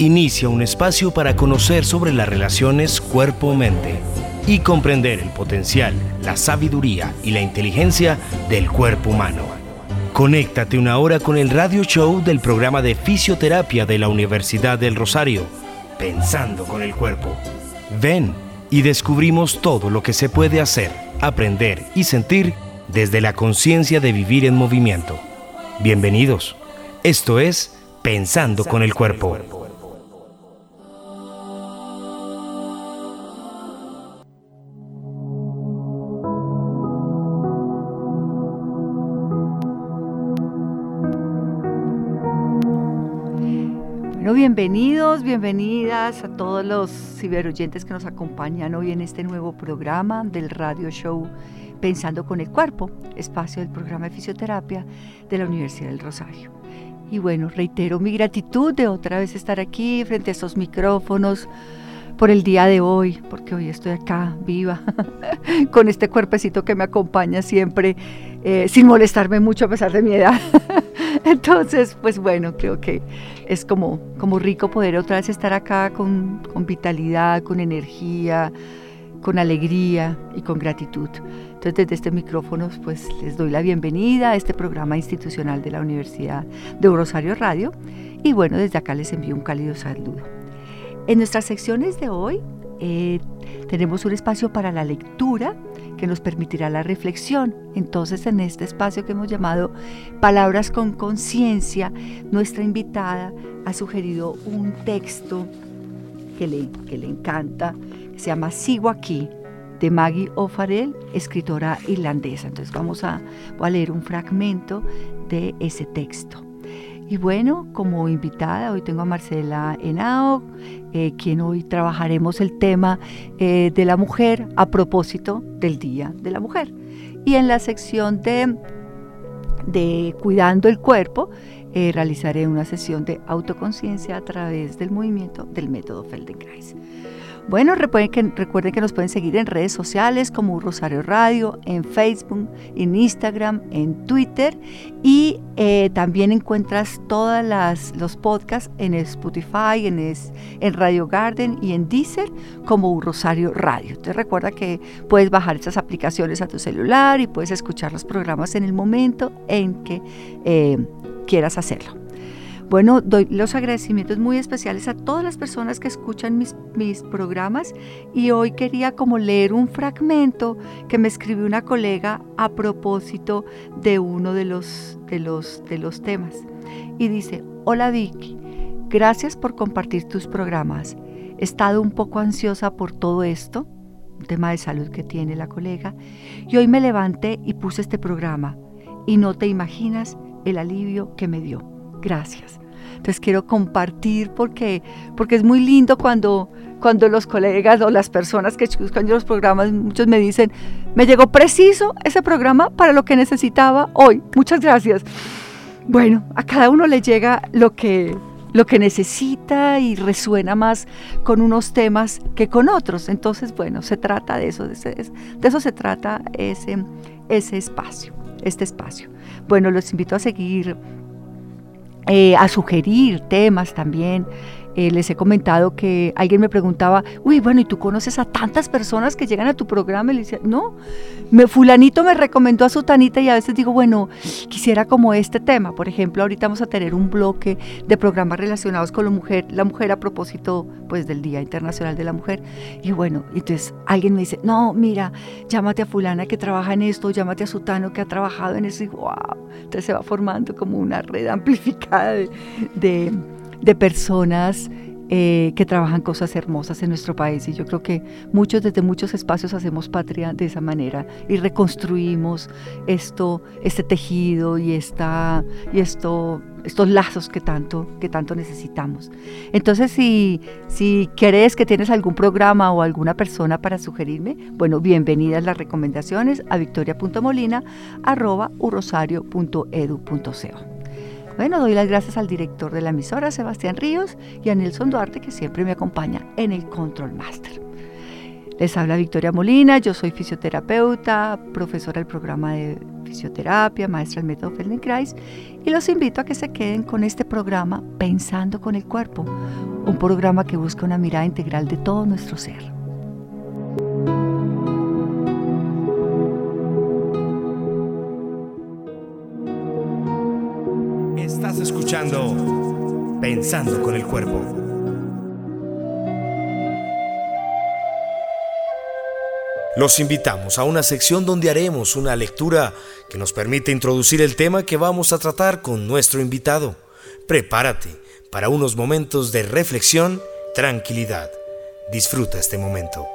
Inicia un espacio para conocer sobre las relaciones cuerpo-mente y comprender el potencial, la sabiduría y la inteligencia del cuerpo humano. Conéctate una hora con el radio show del programa de fisioterapia de la Universidad del Rosario, Pensando con el Cuerpo. Ven y descubrimos todo lo que se puede hacer, aprender y sentir desde la conciencia de vivir en movimiento. Bienvenidos. Esto es Pensando con el Cuerpo. Bienvenidos, bienvenidas a todos los ciberoyentes que nos acompañan hoy en este nuevo programa del radio show Pensando con el Cuerpo, espacio del programa de fisioterapia de la Universidad del Rosario. Y bueno, reitero mi gratitud de otra vez estar aquí frente a estos micrófonos por el día de hoy, porque hoy estoy acá viva, con este cuerpecito que me acompaña siempre, eh, sin molestarme mucho a pesar de mi edad. Entonces, pues bueno, creo que es como, como rico poder otra vez estar acá con, con vitalidad, con energía, con alegría y con gratitud. Entonces, desde este micrófono, pues les doy la bienvenida a este programa institucional de la Universidad de Rosario Radio. Y bueno, desde acá les envío un cálido saludo. En nuestras secciones de hoy eh, tenemos un espacio para la lectura que nos permitirá la reflexión. Entonces, en este espacio que hemos llamado Palabras con Conciencia, nuestra invitada ha sugerido un texto que le, que le encanta, que se llama Sigo aquí, de Maggie O'Farrell, escritora irlandesa. Entonces vamos a, leer un fragmento de ese texto. Y bueno, como invitada, hoy tengo a Marcela Henao, eh, quien hoy trabajaremos el tema eh, de la mujer a propósito del Día de la Mujer. Y en la sección de, de Cuidando el Cuerpo, eh, realizaré una sesión de autoconciencia a través del movimiento del método Feldenkrais. Bueno, recuerden que, nos pueden seguir en redes sociales como Rosario Radio, en Facebook, en Instagram, en Twitter y eh, también encuentras todos los podcasts en Spotify, en, en Radio Garden y en Deezer como Rosario Radio. Entonces recuerda que puedes bajar estas aplicaciones a tu celular y puedes escuchar los programas en el momento en que eh, quieras hacerlo. Bueno, doy los agradecimientos muy especiales a todas las personas que escuchan mis, programas y hoy quería como leer un fragmento que me escribió una colega a propósito de uno de los, de los, de los temas. Y dice, hola Vicky, gracias por compartir tus programas. He estado un poco ansiosa por todo esto, un tema de salud que tiene la colega, y hoy me levanté y puse este programa y no te imaginas el alivio que me dio. Gracias. Entonces quiero compartir porque, porque es muy lindo cuando, cuando los colegas o las personas que escuchan los programas, muchos me dicen, me llegó preciso ese programa para lo que necesitaba hoy. Muchas gracias. Bueno, a cada uno le llega lo que, lo que necesita y resuena más con unos temas que con otros. Entonces, bueno, se trata de eso, de, eso se trata ese, ese espacio, este espacio. Bueno, los invito a seguir eh, a sugerir temas también. Eh, les he comentado que alguien me preguntaba, uy, bueno, ¿y tú conoces a tantas personas que llegan a tu programa? Y le decía, no, me, fulanito me recomendó a su tanita y a veces digo, bueno, quisiera como este tema. Por ejemplo, ahorita vamos a tener un bloque de programas relacionados con la mujer, la mujer a propósito pues del Día Internacional de la Mujer. Y bueno, entonces alguien me dice, no, mira, llámate a fulana que trabaja en esto, llámate a sutano que ha trabajado en eso. Y wow, entonces se va formando como una red amplificada de personas eh, que trabajan cosas hermosas en nuestro país y yo creo que muchos desde muchos espacios hacemos patria de esa manera y reconstruimos esto, este tejido y, esta, y esto estos lazos que tanto, que tanto necesitamos. Entonces, si, si crees que tienes algún programa o alguna persona para sugerirme, bueno, bienvenidas las recomendaciones a victoria.molina.urosario.edu.co. Bueno, doy las gracias al director de la emisora, Sebastián Ríos, y a Nelson Duarte, que siempre me acompaña en el Control Master. Les habla Victoria Molina, yo soy fisioterapeuta, profesora del programa de fisioterapia, maestra del método Feldenkrais, y los invito a que se queden con este programa Pensando con el Cuerpo, un programa que busca una mirada integral de todo nuestro ser. Estás escuchando Pensando con el Cuerpo. Los invitamos a una sección donde haremos una lectura que nos permite introducir el tema que vamos a tratar con nuestro invitado. Prepárate para unos momentos de reflexión, tranquilidad. Disfruta este momento.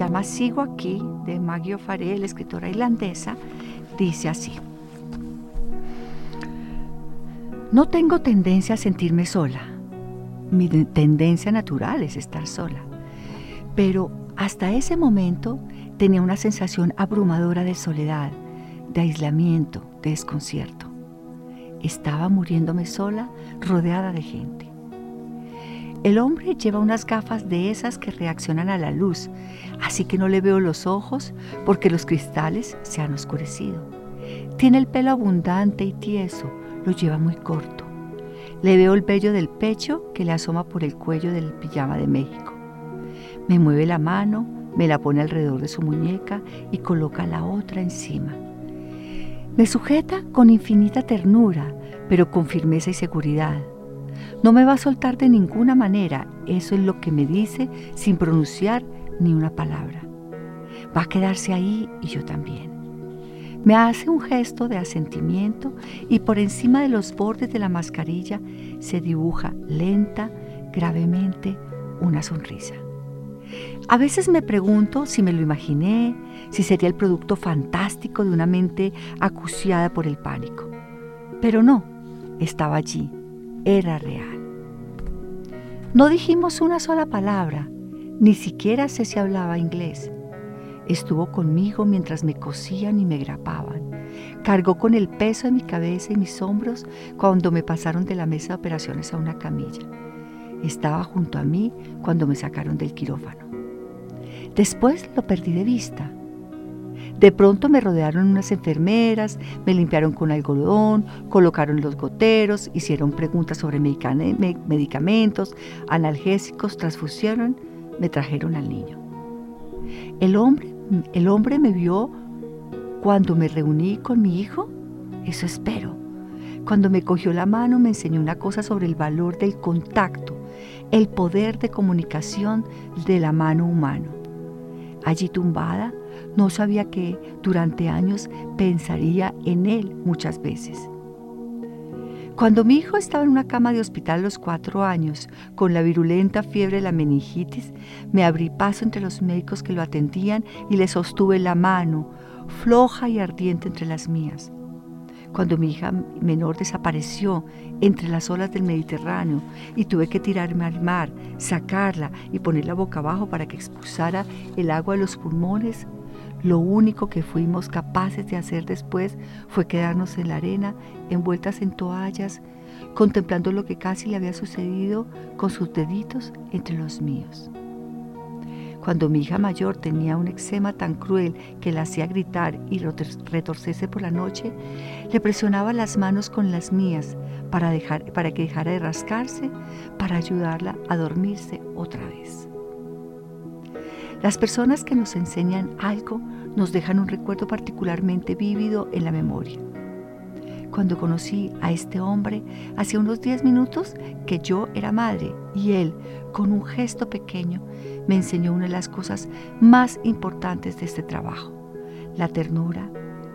Llama Sigo aquí, de Maggie O'Farrell, escritora irlandesa, dice así. No tengo tendencia a sentirme sola. Mi tendencia natural es estar sola. Pero hasta ese momento tenía una sensación abrumadora de soledad, de aislamiento, de desconcierto. Estaba muriéndome sola, rodeada de gente. El hombre lleva unas gafas de esas que reaccionan a la luz, así que no le veo los ojos porque los cristales se han oscurecido. Tiene el pelo abundante y tieso, lo lleva muy corto. Le veo el vello del pecho que le asoma por el cuello del pijama de México. Me mueve la mano, me la pone alrededor de su muñeca y coloca la otra encima. Me sujeta con infinita ternura, pero con firmeza y seguridad. No me va a soltar de ninguna manera, eso es lo que me dice sin pronunciar ni una palabra. Va a quedarse ahí y yo también. Me hace un gesto de asentimiento y por encima de los bordes de la mascarilla se dibuja lenta, gravemente, una sonrisa. A veces me pregunto si me lo imaginé, si sería el producto fantástico de una mente acuciada por el pánico. Pero no, estaba allí, era real. No dijimos una sola palabra, ni siquiera sé si hablaba inglés. Estuvo conmigo mientras me cosían y me grapaban. Cargó con el peso de mi cabeza y mis hombros cuando me pasaron de la mesa de operaciones a una camilla. Estaba junto a mí cuando me sacaron del quirófano. Después lo perdí de vista. De pronto me rodearon unas enfermeras, me limpiaron con algodón, colocaron los goteros, hicieron preguntas sobre medicamentos, analgésicos, transfusieron, me trajeron al niño. El hombre, el hombre me vio cuando me reuní con mi hijo, eso espero. Cuando me cogió la mano me enseñó una cosa sobre el valor del contacto, el poder de comunicación de la mano humana. Allí tumbada, no sabía que durante años pensaría en él muchas veces. Cuando mi hijo estaba en una cama de hospital a los cuatro años, con la virulenta fiebre de la meningitis, me abrí paso entre los médicos que lo atendían y le sostuve la mano, floja y ardiente entre las mías cuando mi hija menor desapareció entre las olas del Mediterráneo y tuve que tirarme al mar, sacarla y ponerla boca abajo para que expulsara el agua de los pulmones, lo único que fuimos capaces de hacer después fue quedarnos en la arena, envueltas en toallas, contemplando lo que casi le había sucedido con sus deditos entre los míos. Cuando mi hija mayor tenía un eczema tan cruel que la hacía gritar y retorcerse por la noche, le presionaba las manos con las mías para, dejar, para que dejara de rascarse, para ayudarla a dormirse otra vez. Las personas que nos enseñan algo nos dejan un recuerdo particularmente vívido en la memoria. Cuando conocí a este hombre, hacía unos 10 minutos que yo era madre y él, con un gesto pequeño, me enseñó una de las cosas más importantes de este trabajo, la ternura,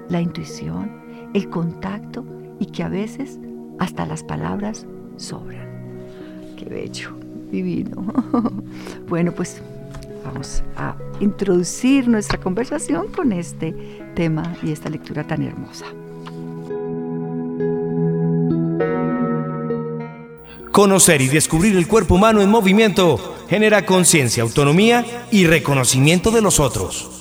la intuición, el contacto y que a veces hasta las palabras sobran. Qué bello. Divino. bueno, pues vamos a introducir nuestra conversación con este tema y esta lectura tan hermosa. Conocer y descubrir el cuerpo humano en movimiento genera conciencia, autonomía y reconocimiento de los otros.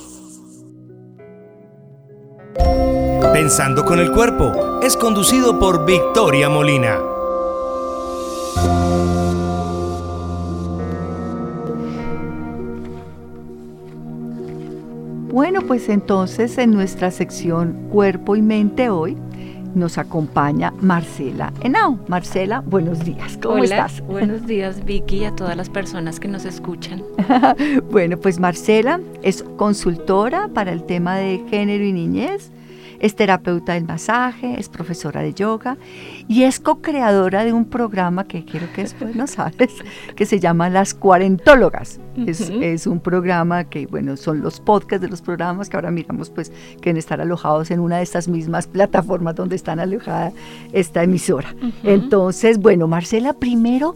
Pensando con el cuerpo es conducido por Victoria Molina. Pues entonces en nuestra sección Cuerpo y Mente hoy nos acompaña Marcela Henao. Marcela, buenos días, ¿cómo Hola, estás? Buenos días, Vicky, y a todas las personas que nos escuchan. bueno, pues Marcela es consultora para el tema de género y niñez, es terapeuta del masaje, es profesora de yoga y es co-creadora de un programa que quiero que después nos sabes, que se llama Las Cuarentólogas. es, un programa que, bueno, son los podcasts de los programas que ahora miramos pues que deben estar alojados en una de estas mismas plataformas donde están alojada esta emisora. Entonces, bueno, Marcela, primero,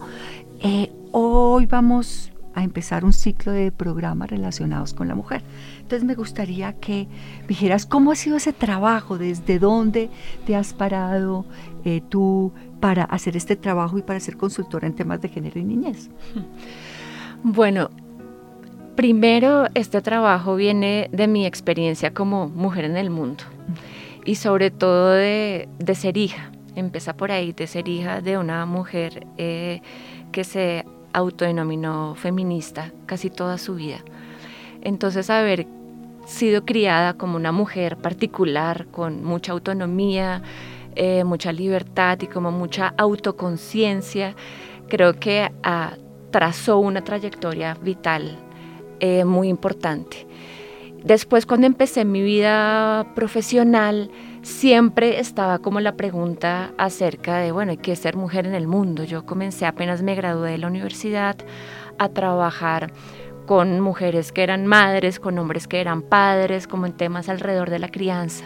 eh, hoy vamos a empezar un ciclo de programas relacionados con la mujer. Entonces me gustaría que dijeras cómo ha sido ese trabajo, desde dónde te has parado eh, tú para hacer este trabajo y para ser consultora en temas de género y niñez. Bueno, primero este trabajo viene de mi experiencia como mujer en el mundo y sobre todo de, de ser hija. Empieza por ahí, de ser hija de una mujer eh, que se autodenominó feminista casi toda su vida. Entonces haber sido criada como una mujer particular, con mucha autonomía, eh, mucha libertad y como mucha autoconciencia, creo que ah, trazó una trayectoria vital eh, muy importante. Después, cuando empecé mi vida profesional, siempre estaba como la pregunta acerca de, bueno, hay que ser mujer en el mundo. Yo comencé apenas me gradué de la universidad a trabajar con mujeres que eran madres, con hombres que eran padres, como en temas alrededor de la crianza.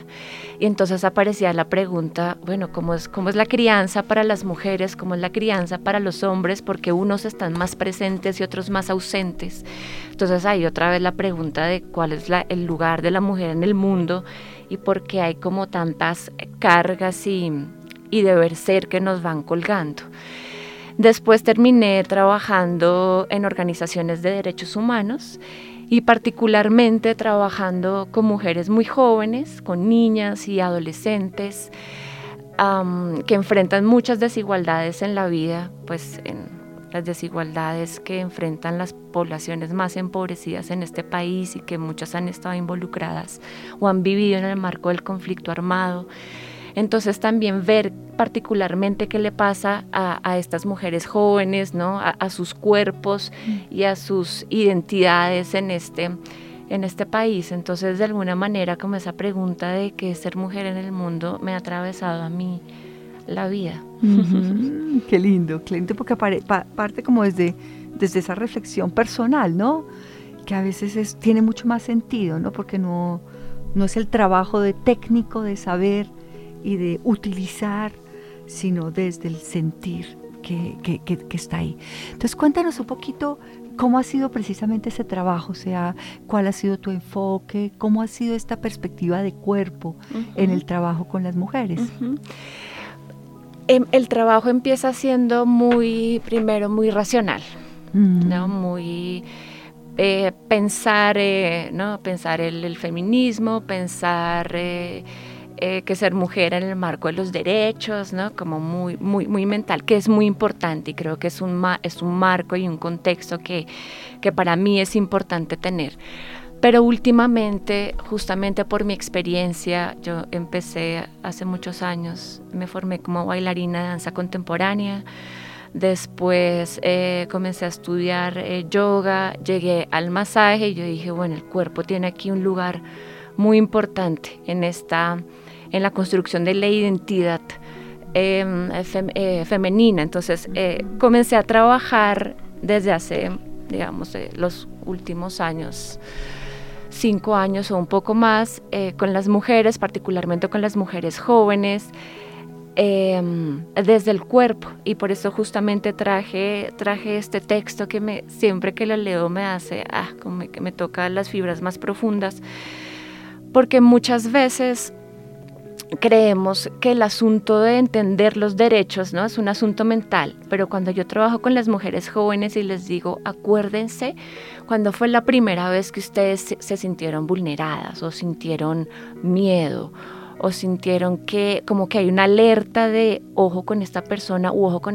Y entonces aparecía la pregunta, bueno, ¿cómo es, cómo es la crianza para las mujeres? ¿Cómo es la crianza para los hombres? Porque unos están más presentes y otros más ausentes. Entonces ahí otra vez la pregunta de cuál es el lugar de la mujer en el mundo y por qué hay como tantas cargas y, y deber ser que nos van colgando. Después terminé trabajando en organizaciones de derechos humanos y particularmente trabajando con mujeres muy jóvenes, con niñas y adolescentes que enfrentan muchas desigualdades en la vida, pues en las desigualdades que enfrentan las poblaciones más empobrecidas en este país y que muchas han estado involucradas o han vivido en el marco del conflicto armado. Entonces también ver particularmente qué le pasa a, a estas mujeres jóvenes, ¿no? a, a sus cuerpos y a sus identidades en este, en este país. Entonces de alguna manera como esa pregunta de qué es ser mujer en el mundo me ha atravesado a mí la vida. Qué lindo, qué lindo, porque parte como desde, desde esa reflexión personal, ¿no? Que a veces es- tiene mucho más sentido, ¿no? Porque no, no es el trabajo de técnico, de saber y de utilizar, sino desde el sentir que, que- que- que está ahí. Entonces cuéntanos un poquito cómo ha sido precisamente ese trabajo, o sea, cuál ha sido tu enfoque, cómo ha sido esta perspectiva de cuerpo en el trabajo con las mujeres. Em, El trabajo empieza siendo muy, primero, muy racional, Mm. ¿no? Muy eh, pensar, eh, ¿no? Pensar el, el feminismo, pensar eh, eh, que ser mujer en el marco de los derechos, ¿no? Como muy, muy, muy mental, que es muy importante y creo que es un, ma- es un marco y un contexto que, que para mí es importante tener. Pero últimamente, justamente por mi experiencia, yo empecé hace muchos años, me formé como bailarina de danza contemporánea, después eh, comencé a estudiar eh, yoga, llegué al masaje y yo dije, bueno, el cuerpo tiene aquí un lugar muy importante en, esta, en la construcción de la identidad fem- eh, femenina. Entonces eh, comencé a trabajar desde hace, digamos, eh, los últimos años cinco años o un poco más con las mujeres, particularmente con las mujeres jóvenes, Em, desde el cuerpo y por eso justamente traje, traje este texto que me, siempre que lo leo me hace, ah, que me toca las fibras más profundas, porque muchas veces creemos que el asunto de entender los derechos no es un asunto mental, pero cuando yo trabajo con las mujeres jóvenes y les digo, acuérdense cuando fue la primera vez que ustedes se sintieron vulneradas o sintieron miedo o sintieron que como que hay una alerta de ojo con esta persona u ojo con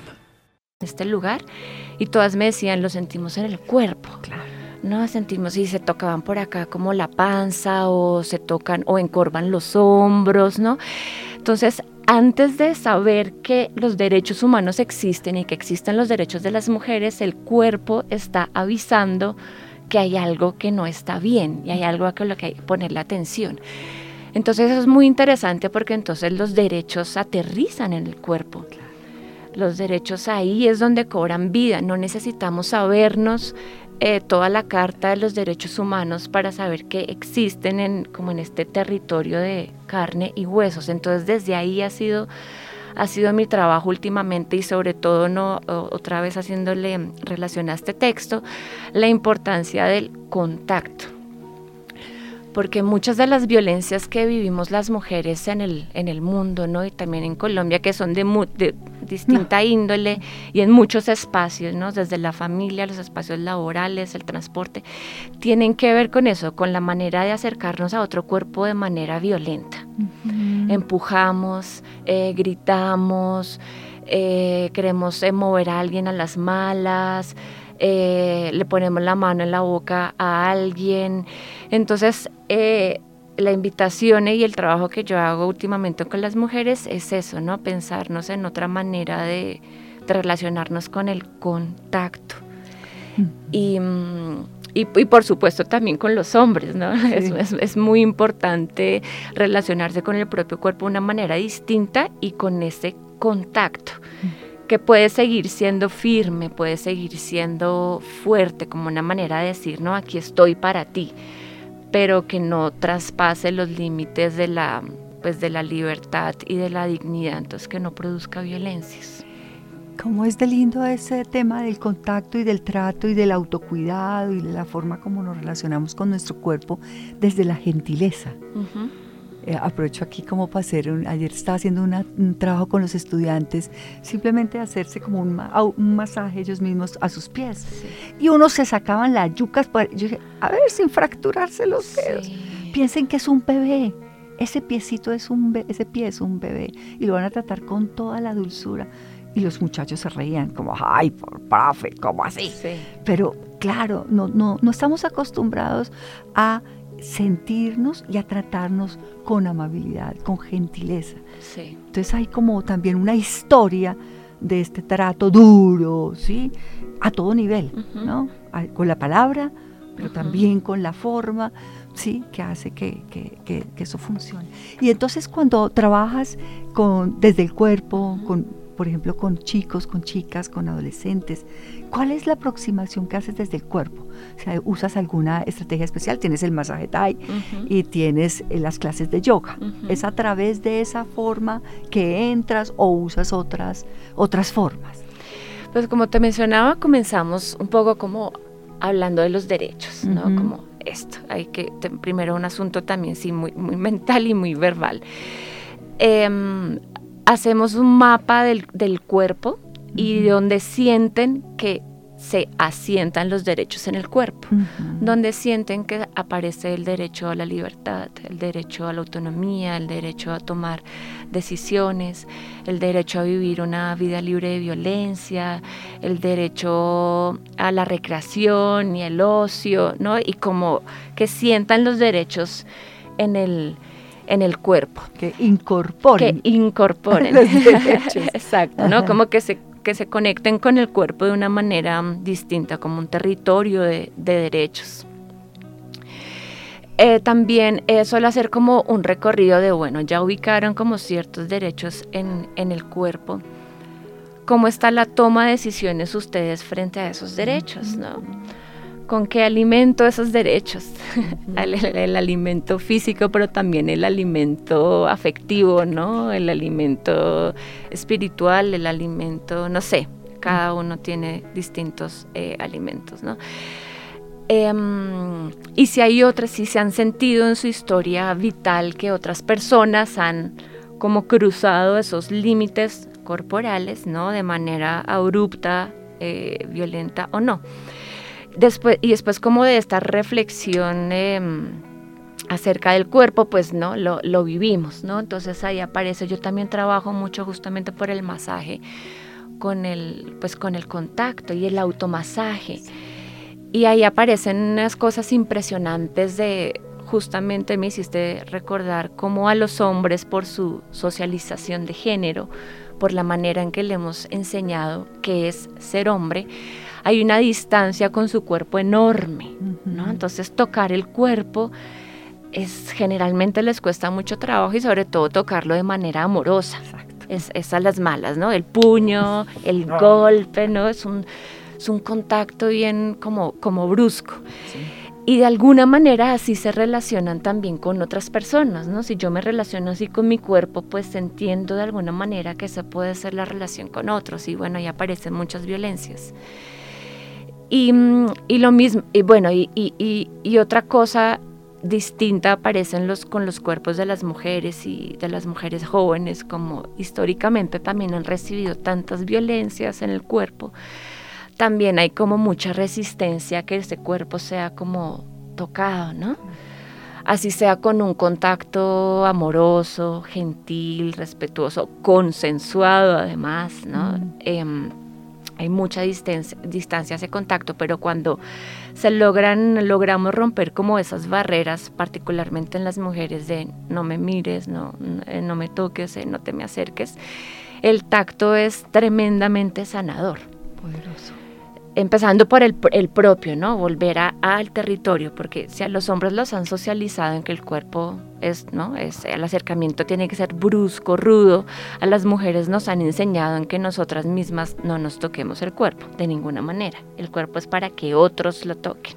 Este lugar y todas me decían, lo sentimos en el cuerpo. Claro. No, sentimos y se tocaban por acá como la panza o se tocan o encorvan los hombros, ¿no? Entonces, antes de saber que los derechos humanos existen y que existen los derechos de las mujeres, el cuerpo está avisando que hay algo que no está bien y hay algo a lo que hay que ponerle atención. Entonces eso es muy interesante porque entonces los derechos aterrizan en el cuerpo. Los derechos ahí es donde cobran vida. No necesitamos sabernos eh, toda la carta de los derechos humanos para saber que existen en, como en este territorio de carne y huesos. Entonces desde ahí ha sido ha sido mi trabajo últimamente y sobre todo no otra vez haciéndole relación a este texto la importancia del contacto porque muchas de las violencias que vivimos las mujeres en el, en el mundo, ¿no? Y también en Colombia, que son de, de distinta índole y en muchos espacios, ¿no? Desde la familia, los espacios laborales, el transporte, tienen que ver con eso, con la manera de acercarnos a otro cuerpo de manera violenta. Empujamos, eh, gritamos, eh, queremos eh, mover a alguien a las malas, eh, le ponemos la mano en la boca a alguien. Entonces, eh, la invitación y el trabajo que yo hago últimamente con las mujeres es eso, ¿no? Pensarnos en otra manera de, relacionarnos con el contacto. Mm, y, y, por supuesto también con los hombres, ¿no? Es, es, muy importante relacionarse con el propio cuerpo de una manera distinta y con ese contacto que puede seguir siendo firme, puede seguir siendo fuerte, como una manera de decir, no, aquí estoy para ti, pero que no traspase los límites de la, pues, de la libertad y de la dignidad, entonces que no produzca violencias. ¿Cómo es de lindo ese tema del contacto y del trato y del autocuidado y de la forma como nos relacionamos con nuestro cuerpo desde la gentileza? Eh, aprovecho aquí como para hacer, ayer estaba haciendo un trabajo con los estudiantes, simplemente hacerse como un, masaje ellos mismos a sus pies. Y uno se sacaban las yucas, para, yo dije, a ver, sin fracturarse los dedos. Piensen que es un bebé, ese piecito es un ese pie es un bebé y lo van a tratar con toda la dulzura. Y los muchachos se reían como, ay, por profe, ¿cómo así? Pero claro, no, no, no estamos acostumbrados a sentirnos y a tratarnos con amabilidad, con gentileza. Entonces hay como también una historia de este trato duro, ¿sí? A todo nivel, ¿no? Con la palabra, pero también con la forma, ¿sí? Que hace que, que, eso funcione. Y entonces cuando trabajas con, desde el cuerpo, con por ejemplo, con chicos, con chicas, con adolescentes? ¿Cuál es la aproximación que haces desde el cuerpo? O sea, ¿usas alguna estrategia especial? Tienes el masaje Thai y tienes eh, las clases de yoga. ¿Es a través de esa forma que entras o usas otras, otras formas? Pues como te mencionaba, comenzamos un poco como hablando de los derechos, ¿no? Como esto, hay que, primero un asunto también, sí, muy, muy mental y muy verbal. Eh, hacemos un mapa del, cuerpo y donde sienten que se asientan los derechos en el cuerpo, donde sienten que aparece el derecho a la libertad, el derecho a la autonomía, el derecho a tomar decisiones, el derecho a vivir una vida libre de violencia, el derecho a la recreación y el ocio, ¿no? Y como que sientan los derechos en el, en el cuerpo. Que incorporen. Que incorporen. Los derechos. Exacto, ¿no? Como que se, que se conecten con el cuerpo de una manera mm, distinta, como un territorio de, derechos. Eh, también eh, suele hacer como un recorrido de, bueno, ya ubicaron como ciertos derechos en, en el cuerpo. ¿Cómo está la toma de decisiones ustedes frente a esos derechos? ¿no? Con qué alimento esos derechos, el, alimento físico, pero también el alimento afectivo, ¿no? El alimento espiritual, el alimento, no sé, cada uno tiene distintos eh, alimentos, ¿no? Em, y si hay otras, si se han sentido en su historia vital que otras personas han como cruzado esos límites corporales, ¿no? De manera abrupta, eh, violenta o no. Después, y después como de esta reflexión em, acerca del cuerpo, pues no, lo, vivimos, ¿no? Entonces ahí aparece, yo también trabajo mucho justamente por el masaje, con el, pues con el contacto y el automasaje. Y ahí aparecen unas cosas impresionantes de, justamente me hiciste recordar cómo a los hombres por su socialización de género, por la manera en que le hemos enseñado que es ser hombre, hay una distancia con su cuerpo enorme, ¿no? Entonces tocar el cuerpo es generalmente les cuesta mucho trabajo y sobre todo tocarlo de manera amorosa. Es, es, a las malas, ¿no? El puño, el golpe, ¿no? Es un, es un contacto bien como, como brusco. Y de alguna manera así se relacionan también con otras personas, ¿no? Si yo me relaciono así con mi cuerpo, pues entiendo de alguna manera que esa puede ser la relación con otros y bueno, ahí aparecen muchas violencias. Y, lo mismo, y bueno, y, otra cosa distinta aparecen los, con los cuerpos de las mujeres y de las mujeres jóvenes, como históricamente también han recibido tantas violencias en el cuerpo, también hay como mucha resistencia a que ese cuerpo sea como tocado, ¿no? Así sea con un contacto amoroso, gentil, respetuoso, consensuado además, ¿no? Hay mucha distancia, distancia ese contacto, pero cuando se logran, logramos romper como esas barreras, particularmente en las mujeres de no me mires, no, no me toques, eh, no te me acerques, el tacto es tremendamente sanador. Poderoso empezando por el, propio, ¿no? Volver a, al territorio, porque si a los hombres los han socializado en que el cuerpo es, ¿no? Es, el acercamiento tiene que ser brusco, rudo, a las mujeres nos han enseñado en que nosotras mismas no nos toquemos el cuerpo, de ninguna manera. El cuerpo es para que otros lo toquen.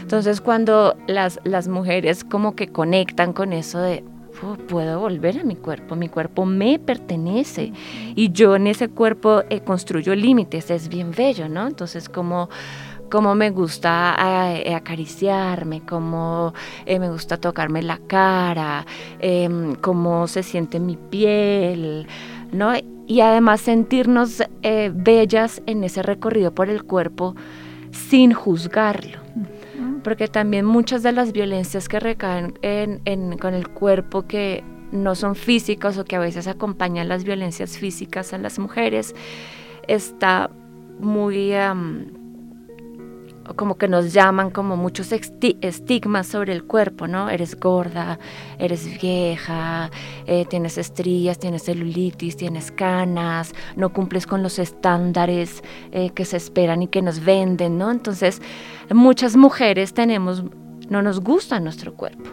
Entonces cuando las, las mujeres como que conectan con eso de, puedo volver a mi cuerpo, mi cuerpo me pertenece y yo en ese cuerpo eh, construyo límites, es bien bello, ¿no? Entonces como como me gusta eh, acariciarme, como eh, me gusta tocarme la cara, em, cómo se siente mi piel, ¿no? Y además sentirnos bellas en ese recorrido por el cuerpo sin juzgarlo porque también muchas de las violencias que recaen con el cuerpo que no son físicas o que a veces acompañan las violencias físicas en las mujeres, está muy como que nos llaman como muchos estigmas sobre el cuerpo, ¿no? Eres gorda, eres vieja, eh, tienes estrías, tienes celulitis, tienes canas, no cumples con los estándares eh, que se esperan y que nos venden, ¿no? Entonces, muchas mujeres tenemos, no nos gusta nuestro cuerpo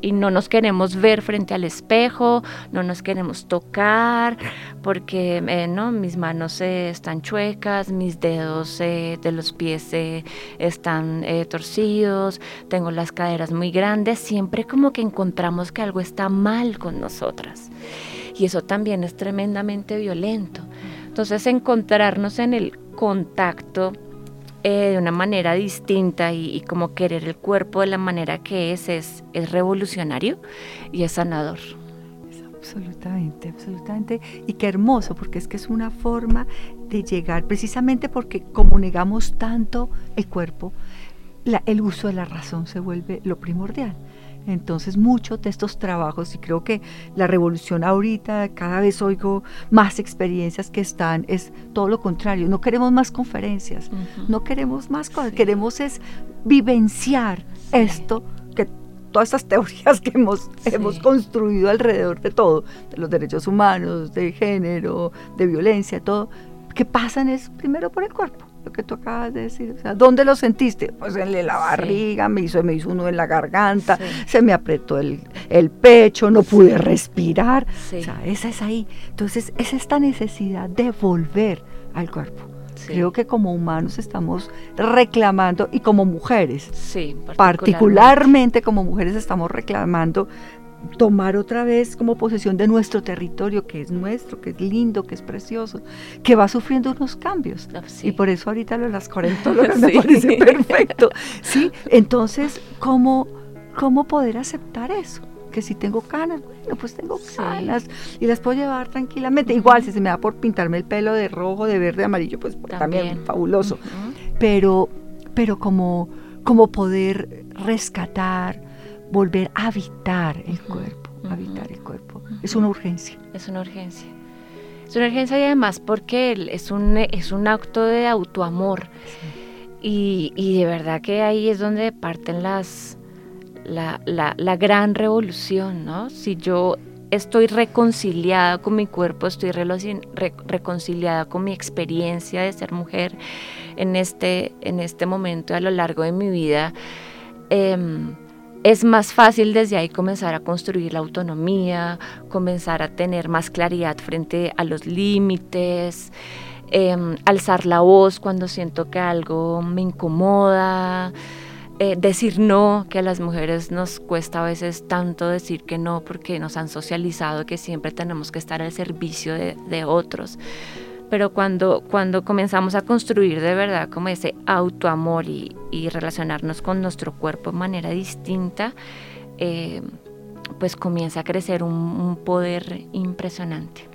y no nos queremos ver frente al espejo, no nos queremos tocar, porque eh, ¿no? mis manos eh, están chuecas, mis dedos eh, de los pies están torcidos, tengo las caderas muy grandes, siempre como que encontramos que algo está mal con nosotras. Y eso también es tremendamente violento. Entonces encontrarnos en el contacto eh, de una manera distinta y, como querer el cuerpo de la manera que es, es, es revolucionario y es sanador. Absolutamente, absolutamente. Y qué hermoso, porque es que es una forma de llegar, precisamente porque como negamos tanto el cuerpo, el uso de la razón se vuelve lo primordial. Entonces muchos de estos trabajos, y creo que la revolución ahorita, cada vez oigo más experiencias que están, es todo lo contrario, no queremos más conferencias, no queremos más cosas, queremos es vivenciar esto que todas estas teorías que hemos, hemos construido alrededor de todo, de los derechos humanos, de género, de violencia, todo, que pasan es primero por el cuerpo lo que tú acabas de decir. O sea, ¿dónde lo sentiste? Pues en la barriga, me, hizo, me hizo uno en la garganta, se me apretó el, el, pecho, no pude respirar. O sea, esa es ahí. Entonces, es esta necesidad de volver al cuerpo. Creo que como humanos estamos reclamando, y como mujeres, particularmente como mujeres estamos reclamando tomar otra vez como posesión de nuestro territorio, que es nuestro, que es lindo, que es precioso, que va sufriendo unos cambios. Ah, y por eso ahorita lo de las cuarentólogas me parece perfecto. ¿sí? Entonces, ¿cómo, ¿cómo poder aceptar eso? Que si tengo canas, bueno, pues tengo canas y las puedo llevar tranquilamente. Igual, si se me da por pintarme el pelo de rojo, de verde, amarillo, pues también, fabuloso. Pero, pero como, como poder rescatar, volver a habitar el cuerpo, habitar el cuerpo. Es una urgencia. Es una urgencia. Es una urgencia y además porque es un, es un acto de autoamor. Y, y, de verdad que ahí es donde parten las, la, la, la gran revolución, ¿no? Si yo estoy reconciliada con mi cuerpo, estoy reconciliada con mi experiencia de ser mujer en este, en este momento a lo largo de mi vida. Eh, es más fácil desde ahí comenzar a construir la autonomía, comenzar a tener más claridad frente a los límites, em, alzar la voz cuando siento que algo me incomoda, eh, decir no, que a las mujeres nos cuesta a veces tanto decir que no porque nos han socializado que siempre tenemos que estar al servicio de, de otros pero cuando, cuando comenzamos a construir de verdad como ese autoamor y, relacionarnos con nuestro cuerpo de manera distinta, eh, pues comienza a crecer un, poder impresionante.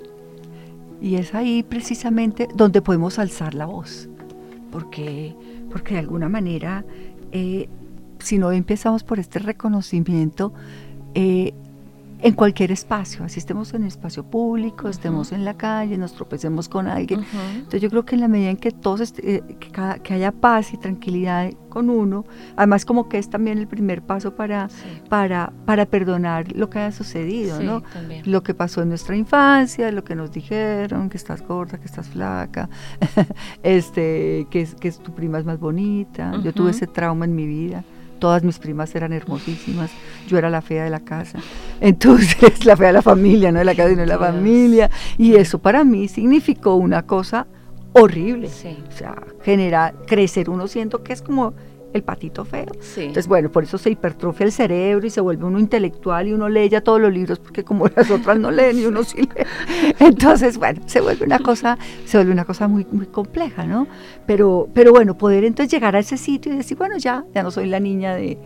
Y es ahí precisamente donde podemos alzar la voz, porque, porque de alguna manera, eh, si no empezamos por este reconocimiento, eh, en cualquier espacio, así estemos en el espacio público, estemos en la calle, nos tropecemos con alguien. Entonces yo creo que en la medida en que todos, eh, que, haya paz y tranquilidad con uno, además como que es también el primer paso para, para, para perdonar lo que haya sucedido, ¿no? Lo que pasó en nuestra infancia, lo que nos dijeron, que estás gorda, que estás flaca, este, que, que tu prima es más bonita. Yo tuve ese trauma en mi vida todas mis primas eran hermosísimas, yo era la fea de la casa, entonces la fea de la familia, no de la casa, sino de la familia, y eso para mí significó una cosa horrible, o sea, generar, crecer uno siento que es como el patito feo. Entonces, bueno, por eso se hipertrofia el cerebro y se vuelve uno intelectual y uno lee ya todos los libros porque como las otras no leen y uno sí lee. Entonces, bueno, se vuelve una cosa, se vuelve una cosa muy, muy compleja, ¿no? Pero, pero bueno, poder entonces llegar a ese sitio y decir, bueno, ya, ya no soy la niña de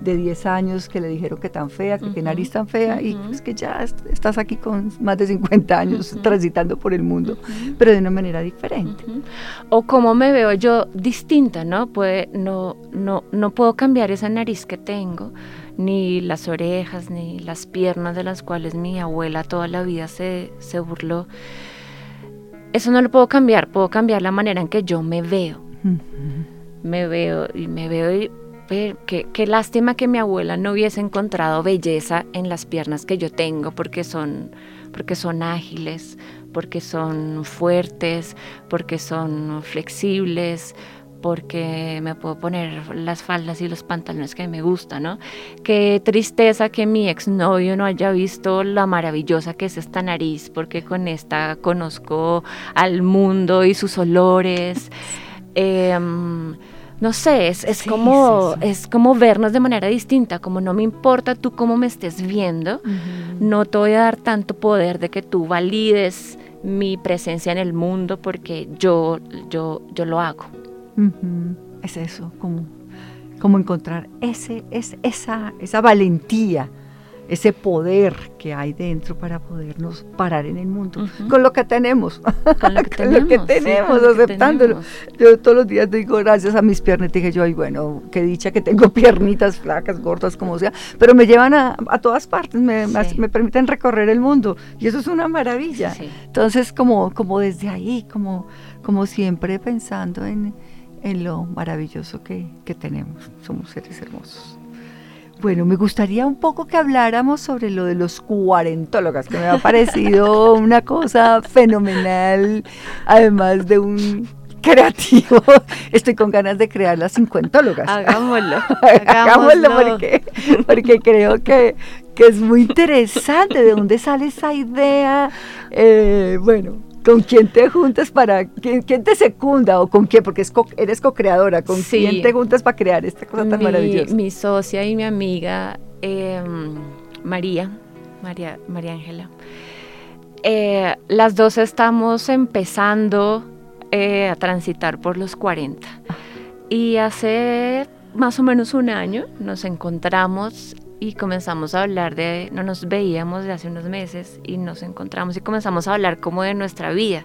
de 10 años que le dijeron que tan fea, que qué nariz tan fea, y pues que ya estás aquí con más de 50 años transitando por el mundo, pero de una manera diferente. O cómo me veo yo distinta, ¿no? Pues no, no, no puedo cambiar esa nariz que tengo, ni las orejas, ni las piernas de las cuales mi abuela toda la vida se, se burló. Eso no lo puedo cambiar, puedo cambiar la manera en que yo me veo. Me veo y me veo y qué, lástima que mi abuela no hubiese encontrado belleza en las piernas que yo tengo porque son, porque son ágiles, porque son fuertes, porque son flexibles, porque me puedo poner las faldas y los pantalones que me gustan, ¿no? Qué tristeza que mi exnovio no haya visto la maravillosa que es esta nariz, porque con esta conozco al mundo y sus olores. Eh, no sé, es, como, es como vernos de manera distinta, como no me importa tú cómo me estés viendo, no te voy a dar tanto poder de que tú valides mi presencia en el mundo porque yo, yo, yo lo hago. Es eso, como, como encontrar ese, es, esa, esa valentía ese poder que hay dentro para podernos parar en el mundo, con lo que tenemos, con lo que tenemos, aceptándolo. Yo todos los días digo gracias a mis piernas, dije yo, ay bueno, qué dicha que tengo piernitas flacas, gordas, como sea, pero me llevan a, todas partes, me, me, permiten recorrer el mundo y eso es una maravilla. Entonces, como, como desde ahí, como, como siempre pensando en, en lo maravilloso que, que tenemos, somos seres hermosos. Bueno, me gustaría un poco que habláramos sobre lo de los cuarentólogas, que me ha parecido una cosa fenomenal, además de un creativo. Estoy con ganas de crear las cincuentólogas. Hagámoslo. Hagámoslo, porque, porque creo que, que, es muy interesante. ¿De dónde sale esa idea? Eh, bueno, ¿Con quién te juntas para, quién, te secunda o con quién? Porque eres co-creadora, ¿con quién te juntas para crear esta cosa tan maravillosa? Mi socia y mi amiga em, María, María, María Ángela. Eh, las dos estamos empezando eh, a transitar por los 40. Y hace más o menos un año nos encontramos y comenzamos a hablar de, no nos veíamos de hace unos meses y nos encontramos y comenzamos a hablar como de nuestra vida,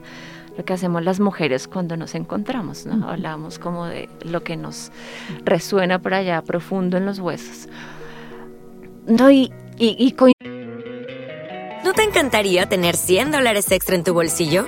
lo que hacemos las mujeres cuando nos encontramos, ¿no? Hablamos como de lo que nos resuena por allá profundo en los huesos. No, y, y, ¿No te encantaría tener 100 dólares extra en tu bolsillo?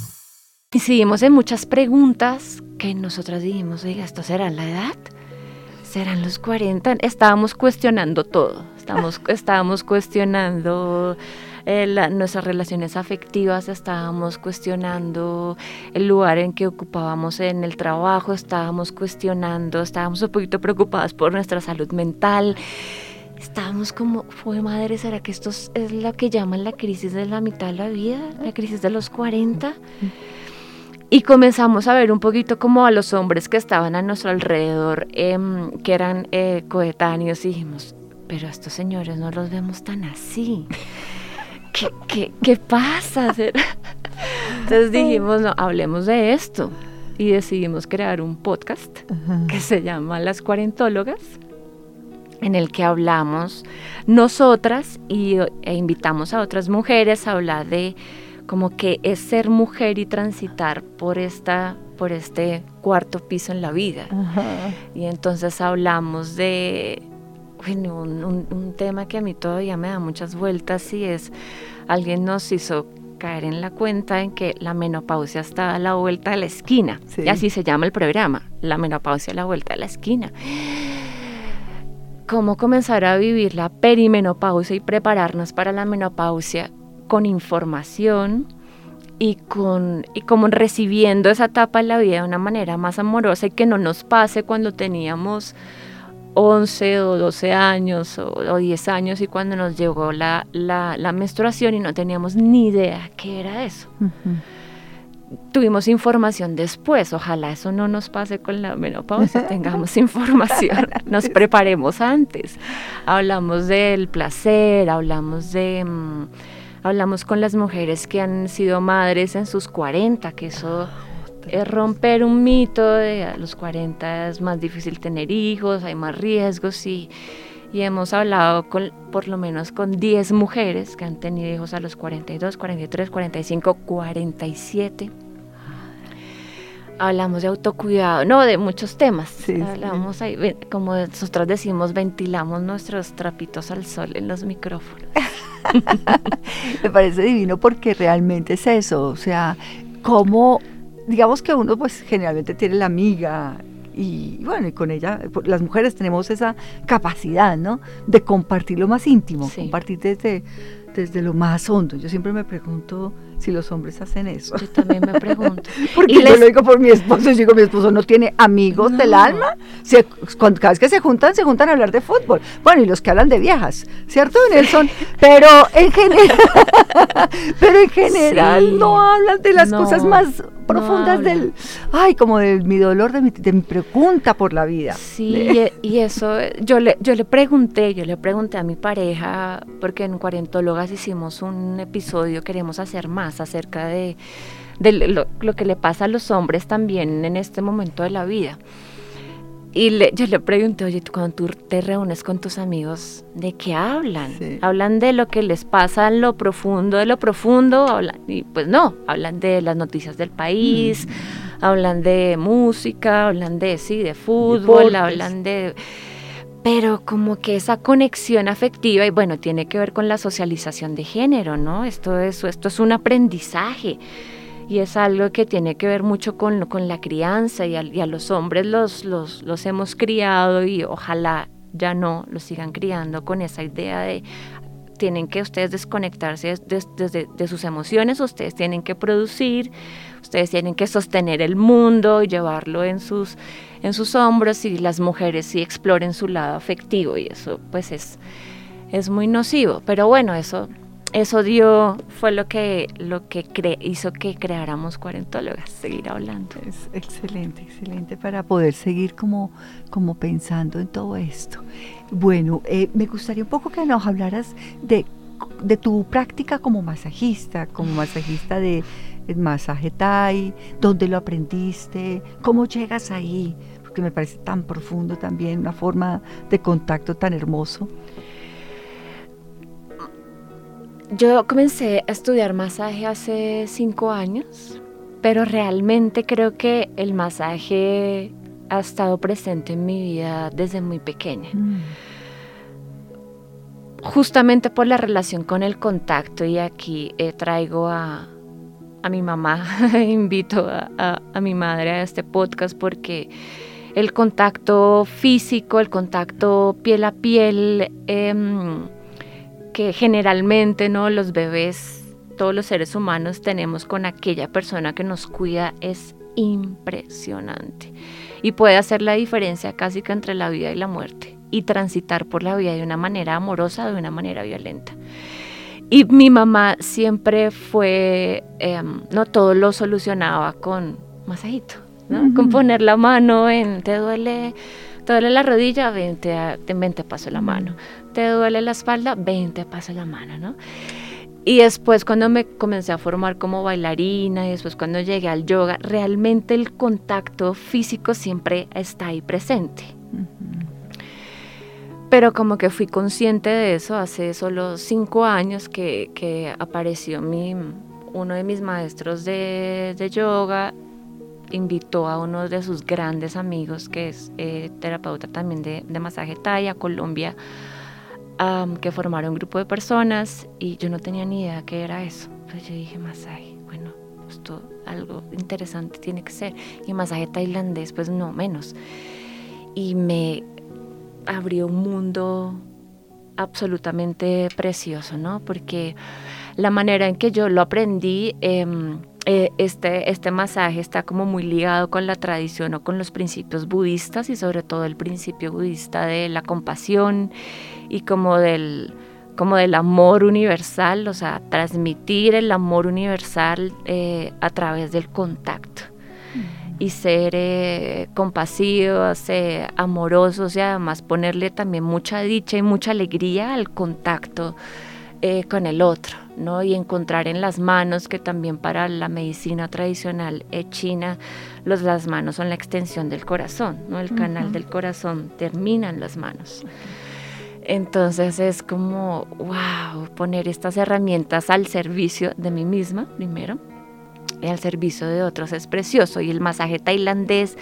Incidimos en muchas preguntas que nosotras dijimos, oiga, ¿esto será la edad? ¿Serán los 40? Estábamos cuestionando todo, estábamos, estábamos cuestionando eh, nuestras relaciones afectivas, estábamos cuestionando el lugar en que ocupábamos en el trabajo, estábamos cuestionando, estábamos un poquito preocupadas por nuestra salud mental. Estábamos como, fue madre, ¿será que esto es lo que llaman la crisis de la mitad de la vida? ¿La crisis de los 40? Y comenzamos a ver un poquito como a los hombres que estaban a nuestro alrededor, em, que eran eh, coetáneos, y dijimos, pero a estos señores no los vemos tan así. ¿Qué, qué, qué pasa? Entonces dijimos, no, hablemos de esto. Y decidimos crear un podcast que se llama Las Cuarentólogas, en el que hablamos nosotras y, e invitamos a otras mujeres a hablar de como que es ser mujer y transitar por esta por este cuarto piso en la vida. Y entonces hablamos de un, tema que a mí todavía me da muchas vueltas y es, alguien nos hizo caer en la cuenta en que la menopausia está a la vuelta de la esquina. Y así se llama el programa, la menopausia a la vuelta de la esquina. ¿Cómo comenzar a vivir la perimenopausia y prepararnos para la menopausia con información y, con, y como recibiendo esa etapa en la vida de una manera más amorosa y que no nos pase cuando teníamos 11 o 12 años o, 10 años y cuando nos llegó la, la, menstruación y no teníamos ni idea qué era eso. Tuvimos información después, ojalá eso no nos pase con la menopausia, tengamos información, nos preparemos antes. Hablamos del placer, hablamos de... Mm, Hablamos con las mujeres que han sido madres en sus 40, que eso es romper un mito de a los 40 es más difícil tener hijos, hay más riesgos y, y hemos hablado con por lo menos con 10 mujeres que han tenido hijos a los 42, 43, 45, 47 hablamos de autocuidado, no, de muchos temas. hablamos ahí, como nosotros decimos, ventilamos nuestros trapitos al sol en los micrófonos. Me parece divino porque realmente es eso, o sea, como, digamos que uno pues generalmente tiene la amiga y bueno, y con ella, las mujeres tenemos esa capacidad, ¿no? De compartir lo más íntimo, compartir desde, desde lo más hondo. Yo siempre me pregunto, si los hombres hacen eso. Yo también me pregunto. Porque yo lo digo por mi esposo, yo digo, mi esposo no tiene amigos del alma. cada vez que se juntan, se juntan a hablar de fútbol. Bueno, y los que hablan de viejas, ¿cierto, Nelson? Pero en general, pero en general no hablan de las cosas más profundas del, ay, como de mi dolor, de mi, de mi pregunta por la vida. Sí, y eso, yo le, yo le pregunté, yo le pregunté a mi pareja, porque en Cuarentólogas hicimos un episodio, queremos hacer más acerca de, lo, que le pasa a los hombres también en este momento de la vida. Y le, yo le pregunté, oye, cuando tú te reúnes con tus amigos, ¿de qué hablan? ¿Hablan de lo que les pasa en lo profundo de lo profundo? Hablan, y pues no, hablan de las noticias del país, mm. hablan de música, hablan de, sí, de fútbol, hablan de... Pero como que esa conexión afectiva, y bueno, tiene que ver con la socialización de género, ¿no? Esto es, esto es un aprendizaje y es algo que tiene que ver mucho con, con la crianza y a, los hombres los, los, hemos criado y ojalá ya no los sigan criando con esa idea de tienen que ustedes desconectarse de, de, sus emociones, ustedes tienen que producir, ustedes tienen que sostener el mundo, y llevarlo en sus, en sus hombros y las mujeres sí exploren su lado afectivo y eso pues es, es muy nocivo. Pero bueno, eso eso dio, fue lo que, lo que hizo que creáramos Cuarentólogas, seguir hablando. Es excelente, excelente para poder seguir como, como pensando en todo esto. Bueno, eh, me gustaría un poco que nos hablaras de, de tu práctica como masajista, como masajista de masaje Thai, dónde lo aprendiste, cómo llegas ahí, porque me parece tan profundo también, una forma de contacto tan hermoso. Yo comencé a estudiar masaje hace cinco años, pero realmente creo que el masaje ha estado presente en mi vida desde muy pequeña. Mm. Justamente por la relación con el contacto y aquí eh, traigo a, mi mamá, invito a, mi madre a este podcast porque el contacto físico, el contacto piel a piel, em, que generalmente no los bebés, todos los seres humanos tenemos con aquella persona que nos cuida es impresionante. Y puede hacer la diferencia casi que entre la vida y la muerte y transitar por la vida de una manera amorosa o de una manera violenta. Y mi mamá siempre fue, em, no todo lo solucionaba con masajito, ¿no? con poner la mano en, te duele, te duele la rodilla, ven, te, ven, te paso la mano te duele la espalda, ven, te pasa la mano, ¿no? Y después cuando me comencé a formar como bailarina y después cuando llegué al yoga, realmente el contacto físico siempre está ahí presente. Pero como que fui consciente de eso hace solo cinco años que, apareció mi, uno de mis maestros de, yoga, invitó a uno de sus grandes amigos, que es eh, terapeuta también de, de masaje Thai, a Colombia, que formaron un grupo de personas y yo no tenía ni idea qué era eso. Entonces yo dije, masaje, bueno, esto algo interesante tiene que ser. Y masaje tailandés, pues no menos. Y me abrió un mundo absolutamente precioso, ¿no? Porque la manera en que yo lo aprendí, eh, este, este masaje está como muy ligado con la tradición o con los principios budistas y sobre todo el principio budista de la compasión y como del, como del amor universal, o sea, transmitir el amor universal eh, a través del contacto y ser eh, compasivos, ser amorosos y además ponerle también mucha dicha y mucha alegría al contacto eh, con el otro, ¿no? Y encontrar en las manos, que también para la medicina tradicional china, los, las manos son la extensión del corazón, ¿no? El canal del corazón termina en las manos. Entonces es como, wow, poner estas herramientas al servicio de mí misma primero y al servicio de otros es precioso. Y el masaje tailandés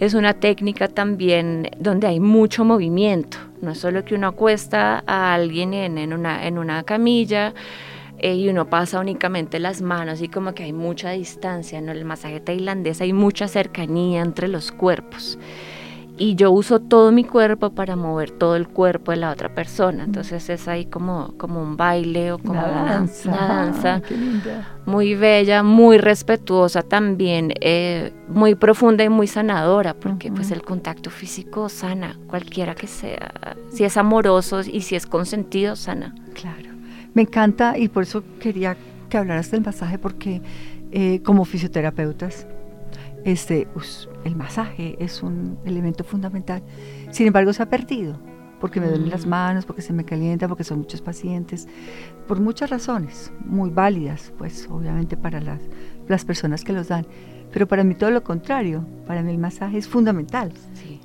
es una técnica también donde hay mucho movimiento. No es solo que uno acuesta a alguien en, una, en una camilla eh, y uno pasa únicamente las manos y como que hay mucha distancia. En el masaje tailandés hay mucha cercanía entre los cuerpos y yo uso todo mi cuerpo para mover todo el cuerpo de la otra persona. Entonces es ahí como, como un baile o como una danza, una, danza muy bella, muy respetuosa también, eh, muy profunda y muy sanadora, porque pues el contacto físico sana, cualquiera que sea, si es amoroso y si es consentido, sana. Claro, me encanta y por eso quería que hablaras del masaje, porque eh, como fisioterapeutas, este, el masaje es un elemento fundamental. Sin embargo, se ha perdido porque me duelen las mm. manos, porque se me calienta, porque son muchos pacientes, por muchas razones, muy válidas, pues obviamente para las, las personas que los dan. Pero para mí todo lo contrario, para mí el masaje es fundamental.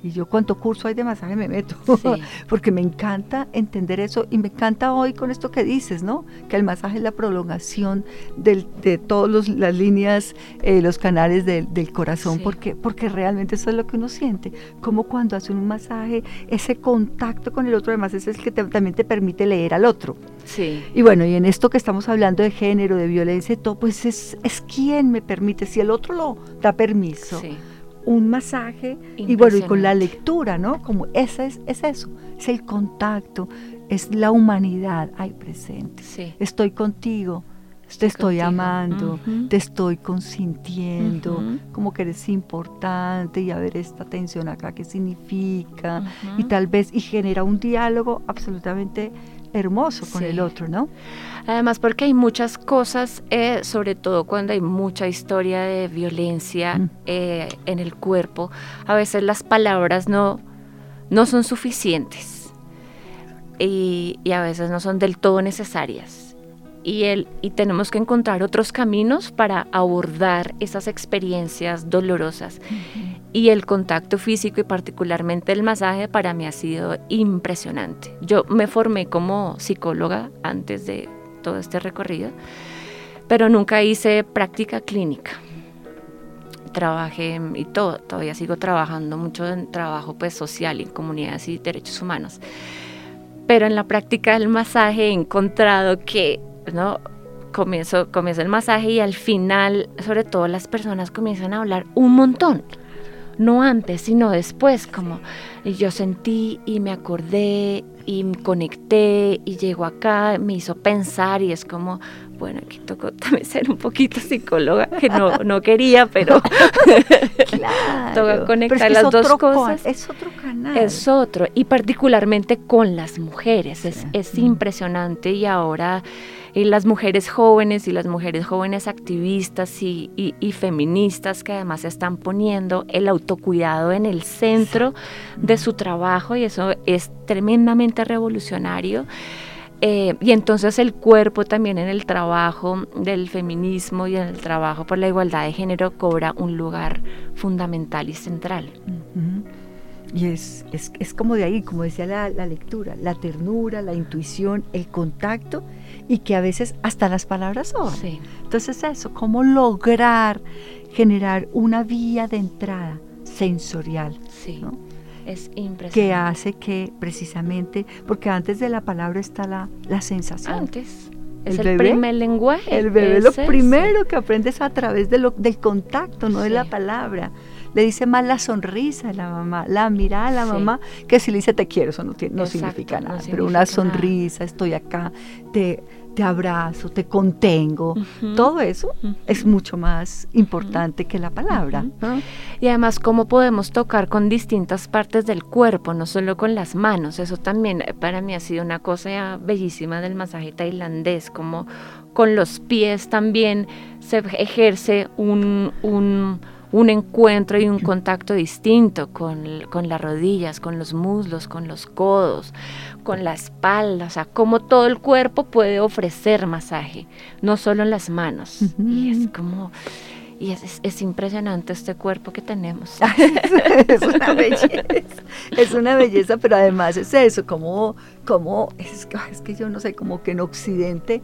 Y yo cuánto curso hay de masaje me meto, porque me encanta entender eso y me encanta hoy con esto que dices, ¿no? Que el masaje es la prolongación de todas las líneas, eh, los canales del, corazón, porque, porque realmente eso es lo que uno siente. Como cuando hace un masaje, ese contacto con el otro, además es el que también te permite leer al otro. Sí. Y bueno, y en esto que estamos hablando de género, de violencia y todo, pues es, es quien me permite, si el otro lo da permiso. Un masaje y bueno, y con la lectura, ¿no? Como esa es, es eso, es el contacto, es la humanidad. Ahí presente. Estoy contigo, te estoy amando, te estoy consintiendo, como que eres importante y a ver esta tensión acá qué significa y tal vez y genera un diálogo absolutamente hermoso con el otro, ¿no? Además porque hay muchas cosas, eh, sobre todo cuando hay mucha historia de violencia mm. eh, en el cuerpo, a veces las palabras no, no son suficientes y, y a veces no son del todo necesarias y, el, y tenemos que encontrar otros caminos para abordar esas experiencias dolorosas. Y el contacto físico y particularmente el masaje para mí ha sido impresionante. Yo me formé como psicóloga antes de todo este recorrido, pero nunca hice práctica clínica. Trabajé y todo, todavía sigo trabajando mucho en trabajo pues, social y en comunidades y derechos humanos. Pero en la práctica del masaje he encontrado que ¿no? Comienzo, comienza el masaje y al final, sobre todo las personas comienzan a hablar un montón. No antes, sino después, como yo sentí y me acordé y me conecté y llegó acá, me hizo pensar y es como, bueno, aquí tocó también ser un poquito psicóloga, que no, no quería, pero claro, toca conectar las dos cosas. Es otro canal. Es otro, y particularmente con las mujeres, es, es impresionante y ahora y las mujeres jóvenes y las mujeres jóvenes activistas y, feministas que además están poniendo el autocuidado en el centro de su trabajo y eso es tremendamente revolucionario. Eh, y entonces el cuerpo también en el trabajo del feminismo y en el trabajo por la igualdad de género cobra un lugar fundamental y central. Y es, es, como de ahí, como decía la, la, lectura, la ternura, la intuición, el contacto y que a veces hasta las palabras son. Sí. Entonces eso, cómo lograr generar una vía de entrada sensorial. Sí. Es impresionante. Que hace que precisamente, porque antes de la palabra está la, la sensación. Antes. Es el, primer lenguaje. El bebé es lo primero que aprendes a través de lo, del contacto, no de la palabra le dice más la sonrisa de la mamá, la mirada de la mamá, que si le dice te quiero, eso no, no significa nada, pero una sonrisa, estoy acá, te, te abrazo, te contengo, todo eso es mucho más importante que la palabra. Y además cómo podemos tocar con distintas partes del cuerpo, no solo con las manos, eso también eh, para mí ha sido una cosa bellísima del masaje tailandés, como con los pies también se ejerce un un encuentro y un contacto distinto con, las rodillas, con los muslos, con los codos, con la espalda, o sea, como todo el cuerpo puede ofrecer masaje, no solo en las manos. Y es como... Y es, impresionante este cuerpo que tenemos. es una belleza, es una belleza, pero además es eso, como, como es, es que yo no sé, como que en Occidente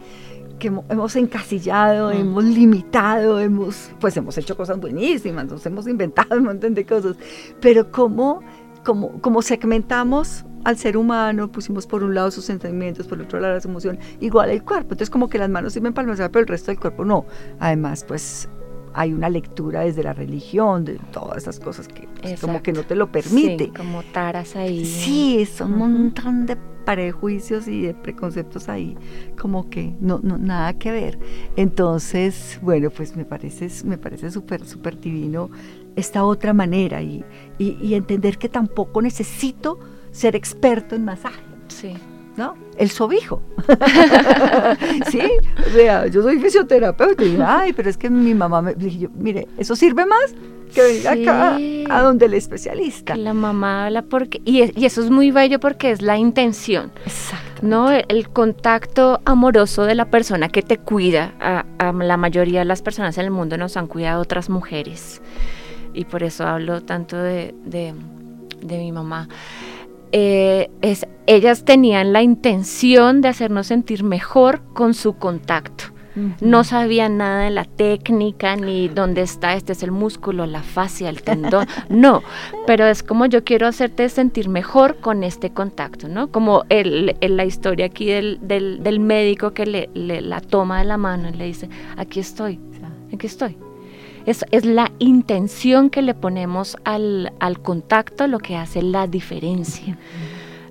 que hemos encasillado, hemos limitado, hemos, pues hemos hecho cosas buenísimas, nos hemos inventado un montón de cosas, pero como, como, como segmentamos al ser humano, pusimos por un lado sus sentimientos, por el otro lado las emociones, igual el cuerpo, entonces como que las manos sirven para el pero el resto del cuerpo no. Además, pues hay una lectura desde la religión, de todas esas cosas que pues, como que no te lo permite. Sí, como taras ahí. Sí, son un montón de prejuicios y de preconceptos ahí, como que no, no nada que ver. Entonces, bueno, pues me parece, me parece súper, súper divino esta otra manera y, y, entender que tampoco necesito ser experto en masaje. Sí. ¿No? El sobijo. sí, o sea, yo soy fisioterapeuta y ay, pero es que mi mamá me dije mire, eso sirve más que venga acá a donde el especialista. la mamá habla porque, y, y, eso es muy bello porque es la intención. Exacto. ¿no? El, contacto amoroso de la persona que te cuida. A, la mayoría de las personas en el mundo nos han cuidado otras mujeres. Y por eso hablo tanto de, de, de mi mamá. Eh, es, ellas tenían la intención de hacernos sentir mejor con su contacto. No sabían nada de la técnica, ni dónde está, este es el músculo, la fascia, el tendón, no, pero es como yo quiero hacerte sentir mejor con este contacto, ¿no? Como el, la historia aquí del, del, médico que le, la toma de la mano y le dice, aquí estoy, aquí estoy. Es, la intención que le ponemos al, al, contacto lo que hace la diferencia,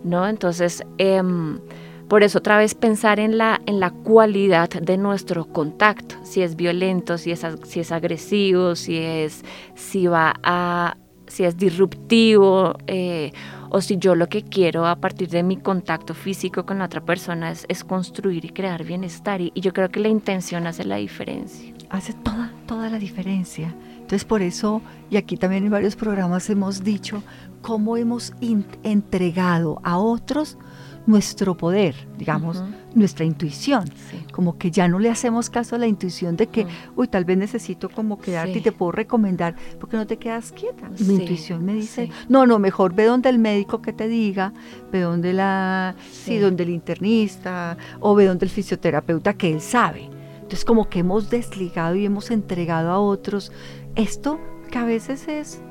¿no? Entonces, em, por eso otra vez pensar en la, en la cualidad de nuestro contacto, si es violento, si es, si es agresivo, si es, si va a, si es disruptivo, eh, o si yo lo que quiero a partir de mi contacto físico con la otra persona es, es construir y crear bienestar. Y, yo creo que la intención hace la diferencia. Hace toda, toda la diferencia. Entonces por eso, y aquí también en varios programas hemos dicho, cómo hemos entregado a otros nuestro poder, digamos, nuestra intuición. Como que ya no le hacemos caso a la intuición de que, uy, tal vez necesito como quedarte y te puedo recomendar, porque no te quedas quieta. Mi intuición me dice, no, no, mejor ve donde el médico que te diga, ve donde la, sí, donde el internista, o ve donde el fisioterapeuta que él sabe. Entonces como que hemos desligado y hemos entregado a otros esto que a veces es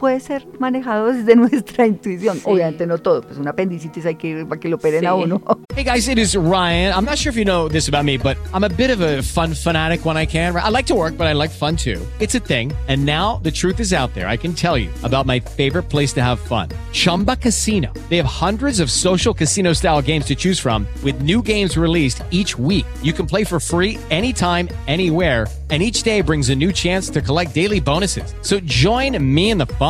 puede ser manejado desde nuestra intuición. Sí. Obviamente no todo, pues un apendicitis hay que ir para que lo operen sí. a uno. Hey guys, it is Ryan. I'm not sure if you know this about me, but I'm a bit of a fun fanatic when I can. I like to work, but I like fun too. It's a thing. And now the truth is out there. I can tell you about my favorite place to have fun. Chumba Casino. They have hundreds of social casino style games to choose from with new games released each week. You can play for free anytime, anywhere and each day brings a new chance to collect daily bonuses. So join me in the fun.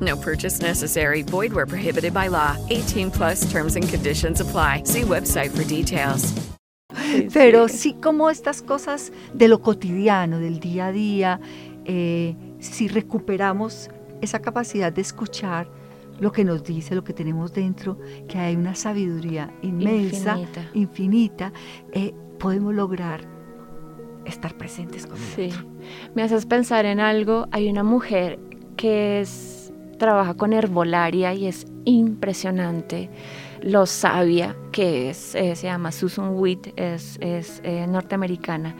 No purchase necessary. Void where prohibited by law. 18 plus terms and conditions apply. See website for details. Pero sí como estas cosas de lo cotidiano, del día a día, eh, si recuperamos esa capacidad de escuchar lo que nos dice, lo que tenemos dentro, que hay una sabiduría inmensa, infinita, infinita eh, podemos lograr estar presentes con sí. Me haces pensar en algo, hay una mujer que es, trabaja con herbolaria y es impresionante lo sabia que es, eh, se llama Susan Witt, es, es eh, norteamericana.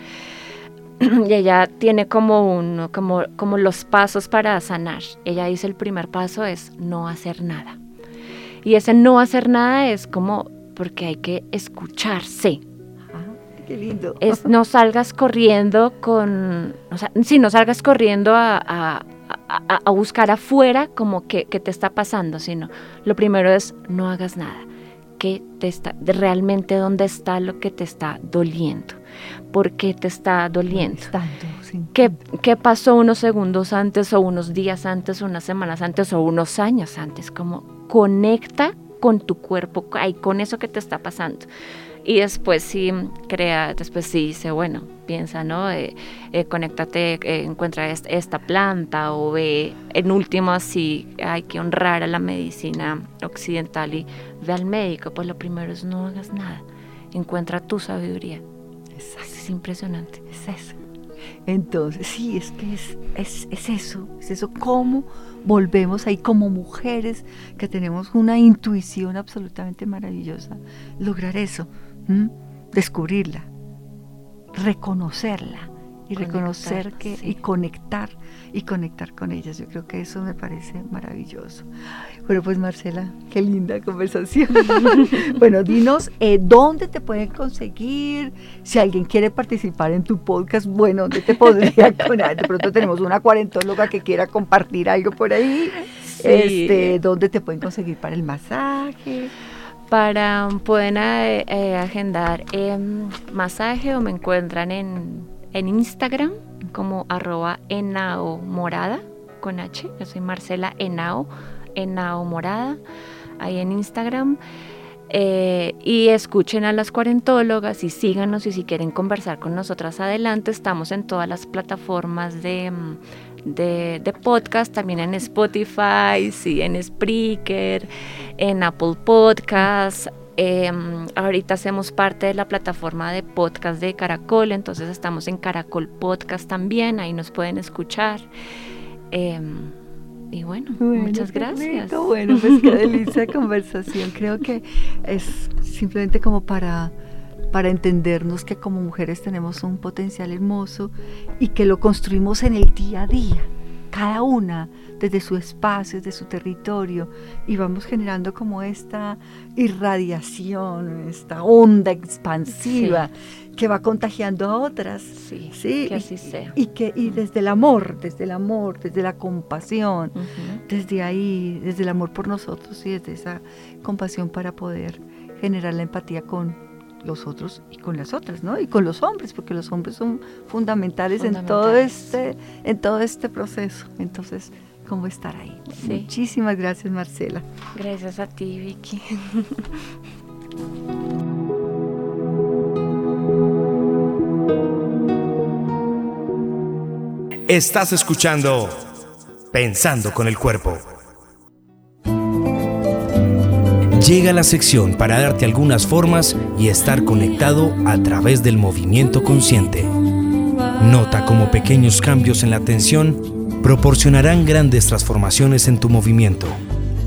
y ella tiene como, un, como, como los pasos para sanar. Ella dice el primer paso es no hacer nada. Y ese no hacer nada es como porque hay que escucharse, Qué lindo. Es no salgas corriendo con, o sea, sí, no salgas corriendo a, buscar afuera como que, te está pasando, sino lo primero es no hagas nada. ¿Qué te está, realmente dónde está lo que te está doliendo? ¿Por qué te está doliendo? ¿Qué, ¿Qué pasó unos segundos antes o unos días antes, unas semanas antes o unos años antes? Como conecta con tu cuerpo, con eso que te está pasando. Y después sí crea, después sí dice, bueno, piensa, ¿no? Eh, eh, conéctate, eh, encuentra esta planta o ve, en último, así hay que honrar a la medicina occidental y ve al médico, pues lo primero es no hagas nada, encuentra tu sabiduría. Es, es impresionante. Es eso. Entonces, sí, es que es, es, es eso, es eso, cómo volvemos ahí como mujeres que tenemos una intuición absolutamente maravillosa, lograr eso, descubrirla, reconocerla y reconocer que y conectar y conectar con ellas. Yo creo que eso me parece maravilloso. Bueno, pues Marcela, qué linda conversación. bueno, dinos eh, dónde te pueden conseguir, si alguien quiere participar en tu podcast, bueno, ¿dónde te podría De pronto tenemos una cuarentóloga que quiera compartir algo por ahí. Este, ¿Dónde te pueden conseguir para el masaje? Para, pueden eh, eh, agendar em, masaje o me encuentran en en Instagram como arroba enao morada con H. Yo soy Marcela Enao, Enao Morada, ahí en Instagram. Eh, y escuchen a las cuarentólogas y síganos y si quieren conversar con nosotras adelante, estamos en todas las plataformas de, de, de podcast, también en Spotify, sí, en Spreaker, en Apple Podcasts, Em, ahorita hacemos parte de la plataforma de podcast de Caracol, entonces estamos en Caracol Podcast también, ahí nos pueden escuchar. Em, y bueno, muchas gracias. Bueno, pues qué delicia conversación. Creo que es simplemente como para para entendernos que como mujeres tenemos un potencial hermoso y que lo construimos en el día a día, cada una desde su espacio, desde su territorio, y vamos generando como esta irradiación, esta onda expansiva que va contagiando a otras. Sí, sí que así sea. Y, que, y desde el amor, desde el amor, desde la compasión, desde ahí, desde el amor por nosotros y desde esa compasión para poder generar la empatía con los otros y con las otras, ¿no? Y con los hombres, porque los hombres son fundamentales, en todo este en todo este proceso. Entonces, cómo estar ahí. Muchísimas gracias, Marcela. Gracias a ti, Vicky. Estás escuchando Pensando con el Cuerpo. Llega la sección para darte algunas formas y estar conectado a través del movimiento consciente. Nota cómo pequeños cambios en la atención proporcionarán grandes transformaciones en tu movimiento,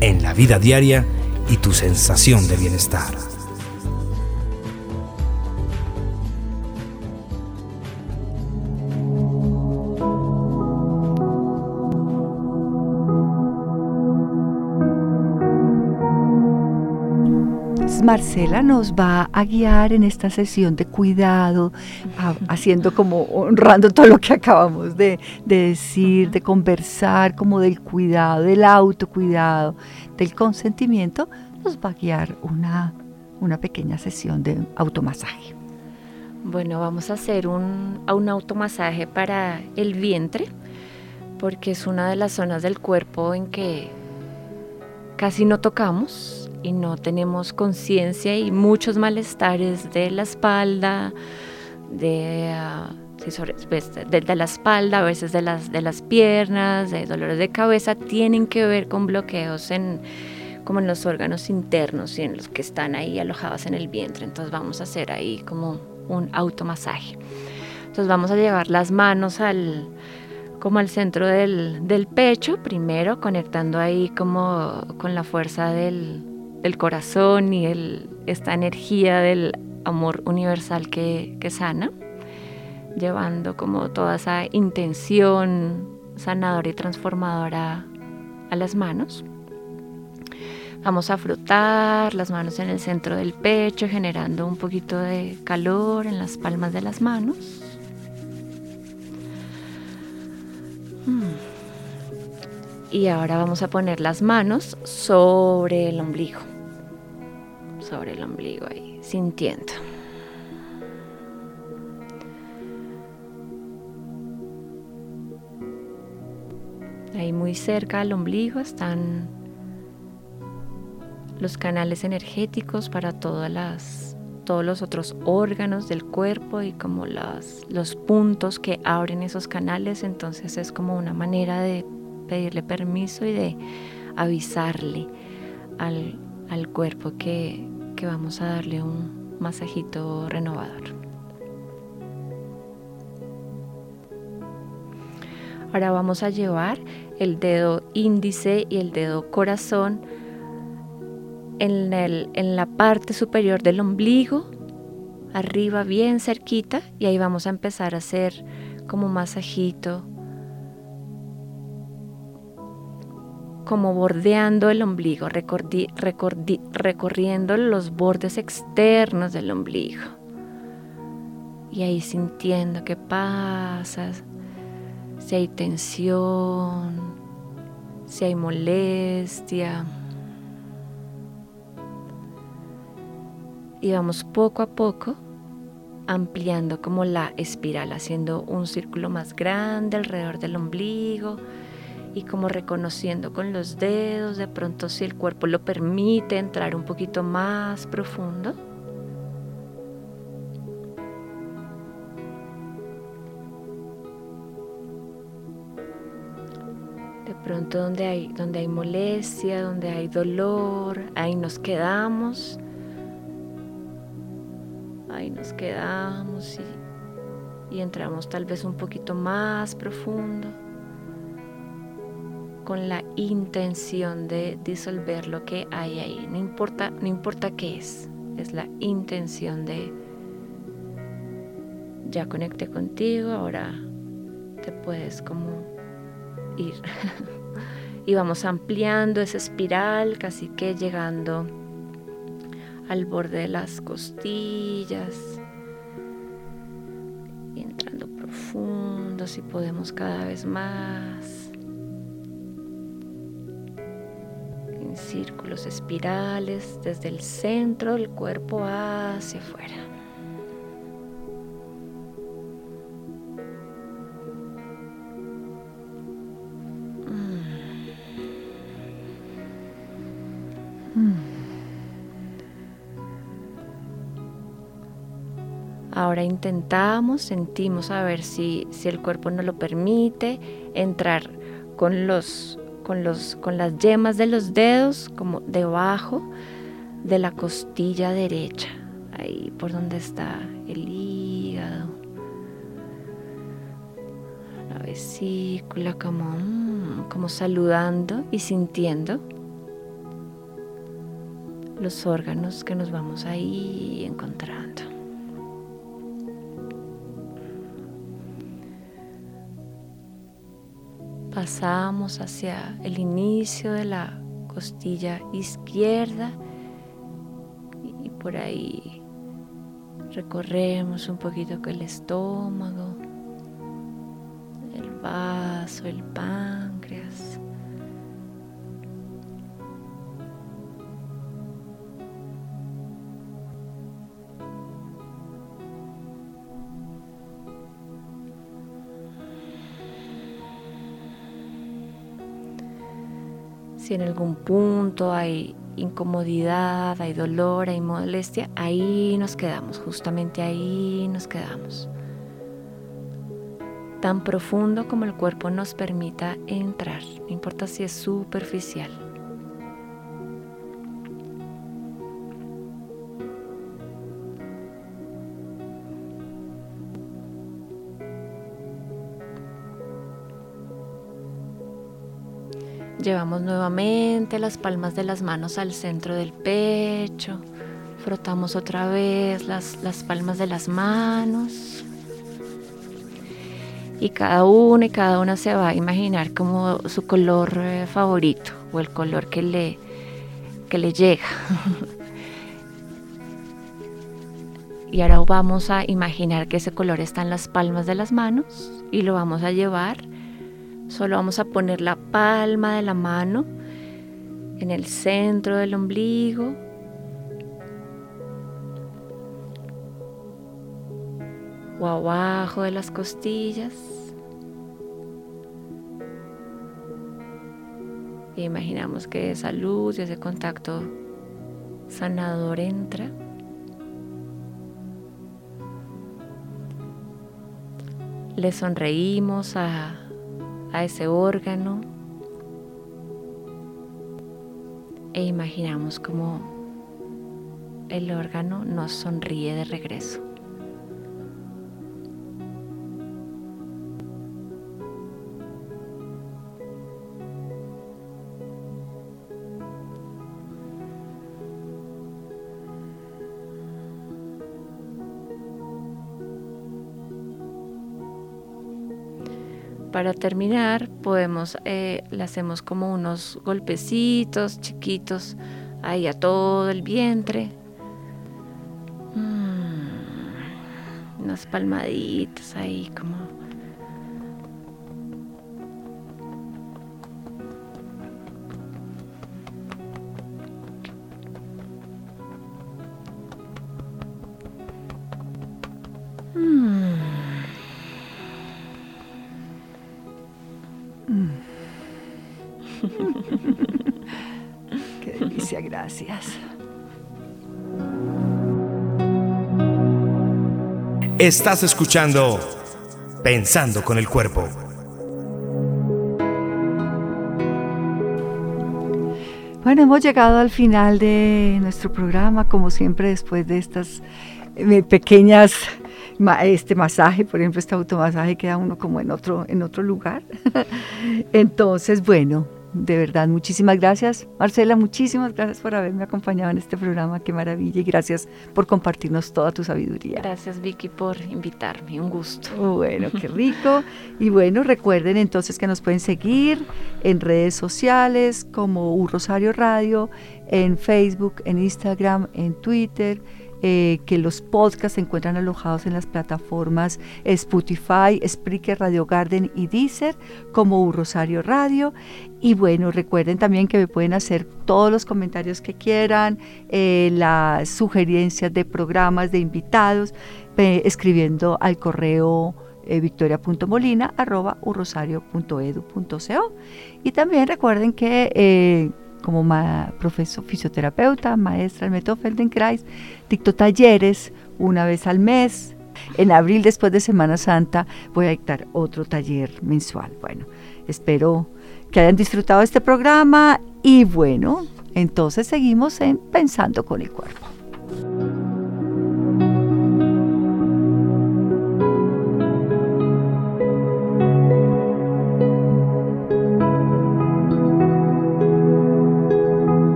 en la vida diaria y tu sensación de bienestar. Marcela nos va a guiar en esta sesión de cuidado, haciendo como honrando todo lo que acabamos de, decir, de conversar, como del cuidado, del autocuidado, del consentimiento, nos va a guiar una, una pequeña sesión de automasaje. Bueno, vamos a hacer un, un automasaje para el vientre, porque es una de las zonas del cuerpo en que casi no tocamos y no tenemos conciencia y muchos malestares de la espalda, de, ah, pues, de, la espalda, a veces de las, de las piernas, de dolores de cabeza, tienen que ver con bloqueos en, como en los órganos internos y en los que están ahí alojados en el vientre. Entonces vamos a hacer ahí como un automasaje. Entonces vamos a llevar las manos al, como al centro del, del pecho, primero conectando ahí como con la fuerza del, del corazón y el, esta energía del amor universal que, que sana, llevando como toda esa intención sanadora y transformadora a las manos. Vamos a frotar las manos en el centro del pecho, generando un poquito de calor en las palmas de las manos. Y ahora vamos a poner las manos sobre el ombligo. Sobre el ombligo ahí, sintiendo. Ahí muy cerca al ombligo están los canales energéticos para todas las, todos los otros órganos del cuerpo y como las, los puntos que abren esos canales. Entonces es como una manera de pedirle permiso y de avisarle al, cuerpo que, que vamos a darle un masajito renovador. Ahora vamos a llevar el dedo índice y el dedo corazón en, en la parte superior del ombligo, arriba bien cerquita, y ahí vamos a empezar a hacer como masajito, como bordeando el ombligo, recorriendo los bordes externos del ombligo. Y ahí sintiendo qué pasa, si hay tensión, si hay molestia. Y vamos poco a poco ampliando como la espiral, haciendo un círculo más grande alrededor del ombligo y como reconociendo con los dedos, de pronto si el cuerpo lo permite, entrar un poquito más profundo. De pronto donde hay, donde hay molestia, donde hay dolor, ahí nos quedamos ahí nos quedamos y, entramos tal vez un poquito más profundo con la intención de disolver lo que hay ahí. No importa, no importa qué es, es la intención de ya conecté contigo, ahora te puedes como ir. y vamos ampliando esa espiral, casi que llegando al borde de las costillas y entrando profundo si podemos cada vez más círculos espirales desde el centro del cuerpo hacia afuera. Ahora intentamos, sentimos a ver si, si el cuerpo nos lo permite, entrar con, los, con, los, con las yemas de los dedos como debajo de la costilla derecha, ahí por donde está el hígado, la vesícula, como, mm, como saludando y sintiendo los órganos que nos vamos ahí encontrando. Pasamos hacia el inicio de la costilla izquierda y por ahí recorremos un poquito con el estómago, el vaso, el páncreas. Si en algún punto hay incomodidad, hay dolor, hay molestia, ahí nos quedamos, justamente ahí nos quedamos. Tan profundo como el cuerpo nos permita entrar, no importa si es superficial. Llevamos nuevamente las palmas de las manos al centro del pecho. Frotamos otra vez las, las palmas de las manos. Y cada uno y cada una se va a imaginar como su color eh, favorito o el color que le, que le llega. y ahora vamos a imaginar que ese color está en las palmas de las manos y lo vamos a llevar Solo vamos a poner la palma de la mano en el centro del ombligo. O abajo de las costillas. E imaginamos que esa luz y ese contacto sanador entra. Le sonreímos a a ese órgano e imaginamos como el órgano nos sonríe de regreso. Para terminar, podemos, eh, le hacemos como unos golpecitos chiquitos ahí a todo el vientre. Mm, unas palmaditas ahí como Estás escuchando Pensando con el Cuerpo. Bueno, hemos llegado al final de nuestro programa, como siempre, después de estas eh, pequeñas este masaje, por ejemplo, este automasaje queda uno como en otro, en otro lugar. Entonces, bueno, de verdad, muchísimas gracias. Marcela, muchísimas gracias por haberme acompañado en este programa, qué maravilla, y gracias por compartirnos toda tu sabiduría. Gracias Vicky por invitarme, un gusto. Bueno, qué rico. Y bueno, recuerden entonces que nos pueden seguir en redes sociales como U Rosario Radio, en Facebook, en Instagram, en Twitter. Eh, que los podcasts se encuentran alojados en las plataformas Spotify, Spreaker, Radio Garden y Deezer como U Rosario Radio. Y bueno, recuerden también que me pueden hacer todos los comentarios que quieran, eh, las sugerencias de programas, de invitados, escribiendo al correo eh, victoria.molina arroba urrosario.edu.co y también recuerden que como ma- profesor fisioterapeuta, maestra del método Feldenkrais, dicto talleres una vez al mes. En abril, después de Semana Santa, voy a dictar otro taller mensual. Bueno, espero que hayan disfrutado este programa y bueno, entonces seguimos en Pensando con el Cuerpo.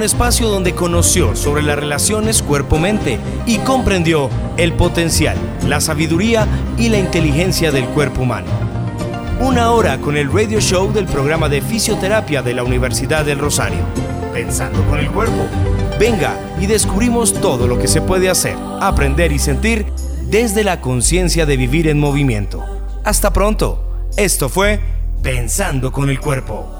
Un espacio donde conoció sobre las relaciones cuerpo-mente y comprendió el potencial, la sabiduría y la inteligencia del cuerpo humano. Una hora con el radio show del programa de fisioterapia de la Universidad del Rosario. Pensando con el cuerpo. Venga y descubrimos todo lo que se puede hacer, aprender y sentir desde la conciencia de vivir en movimiento. Hasta pronto. Esto fue Pensando con el cuerpo.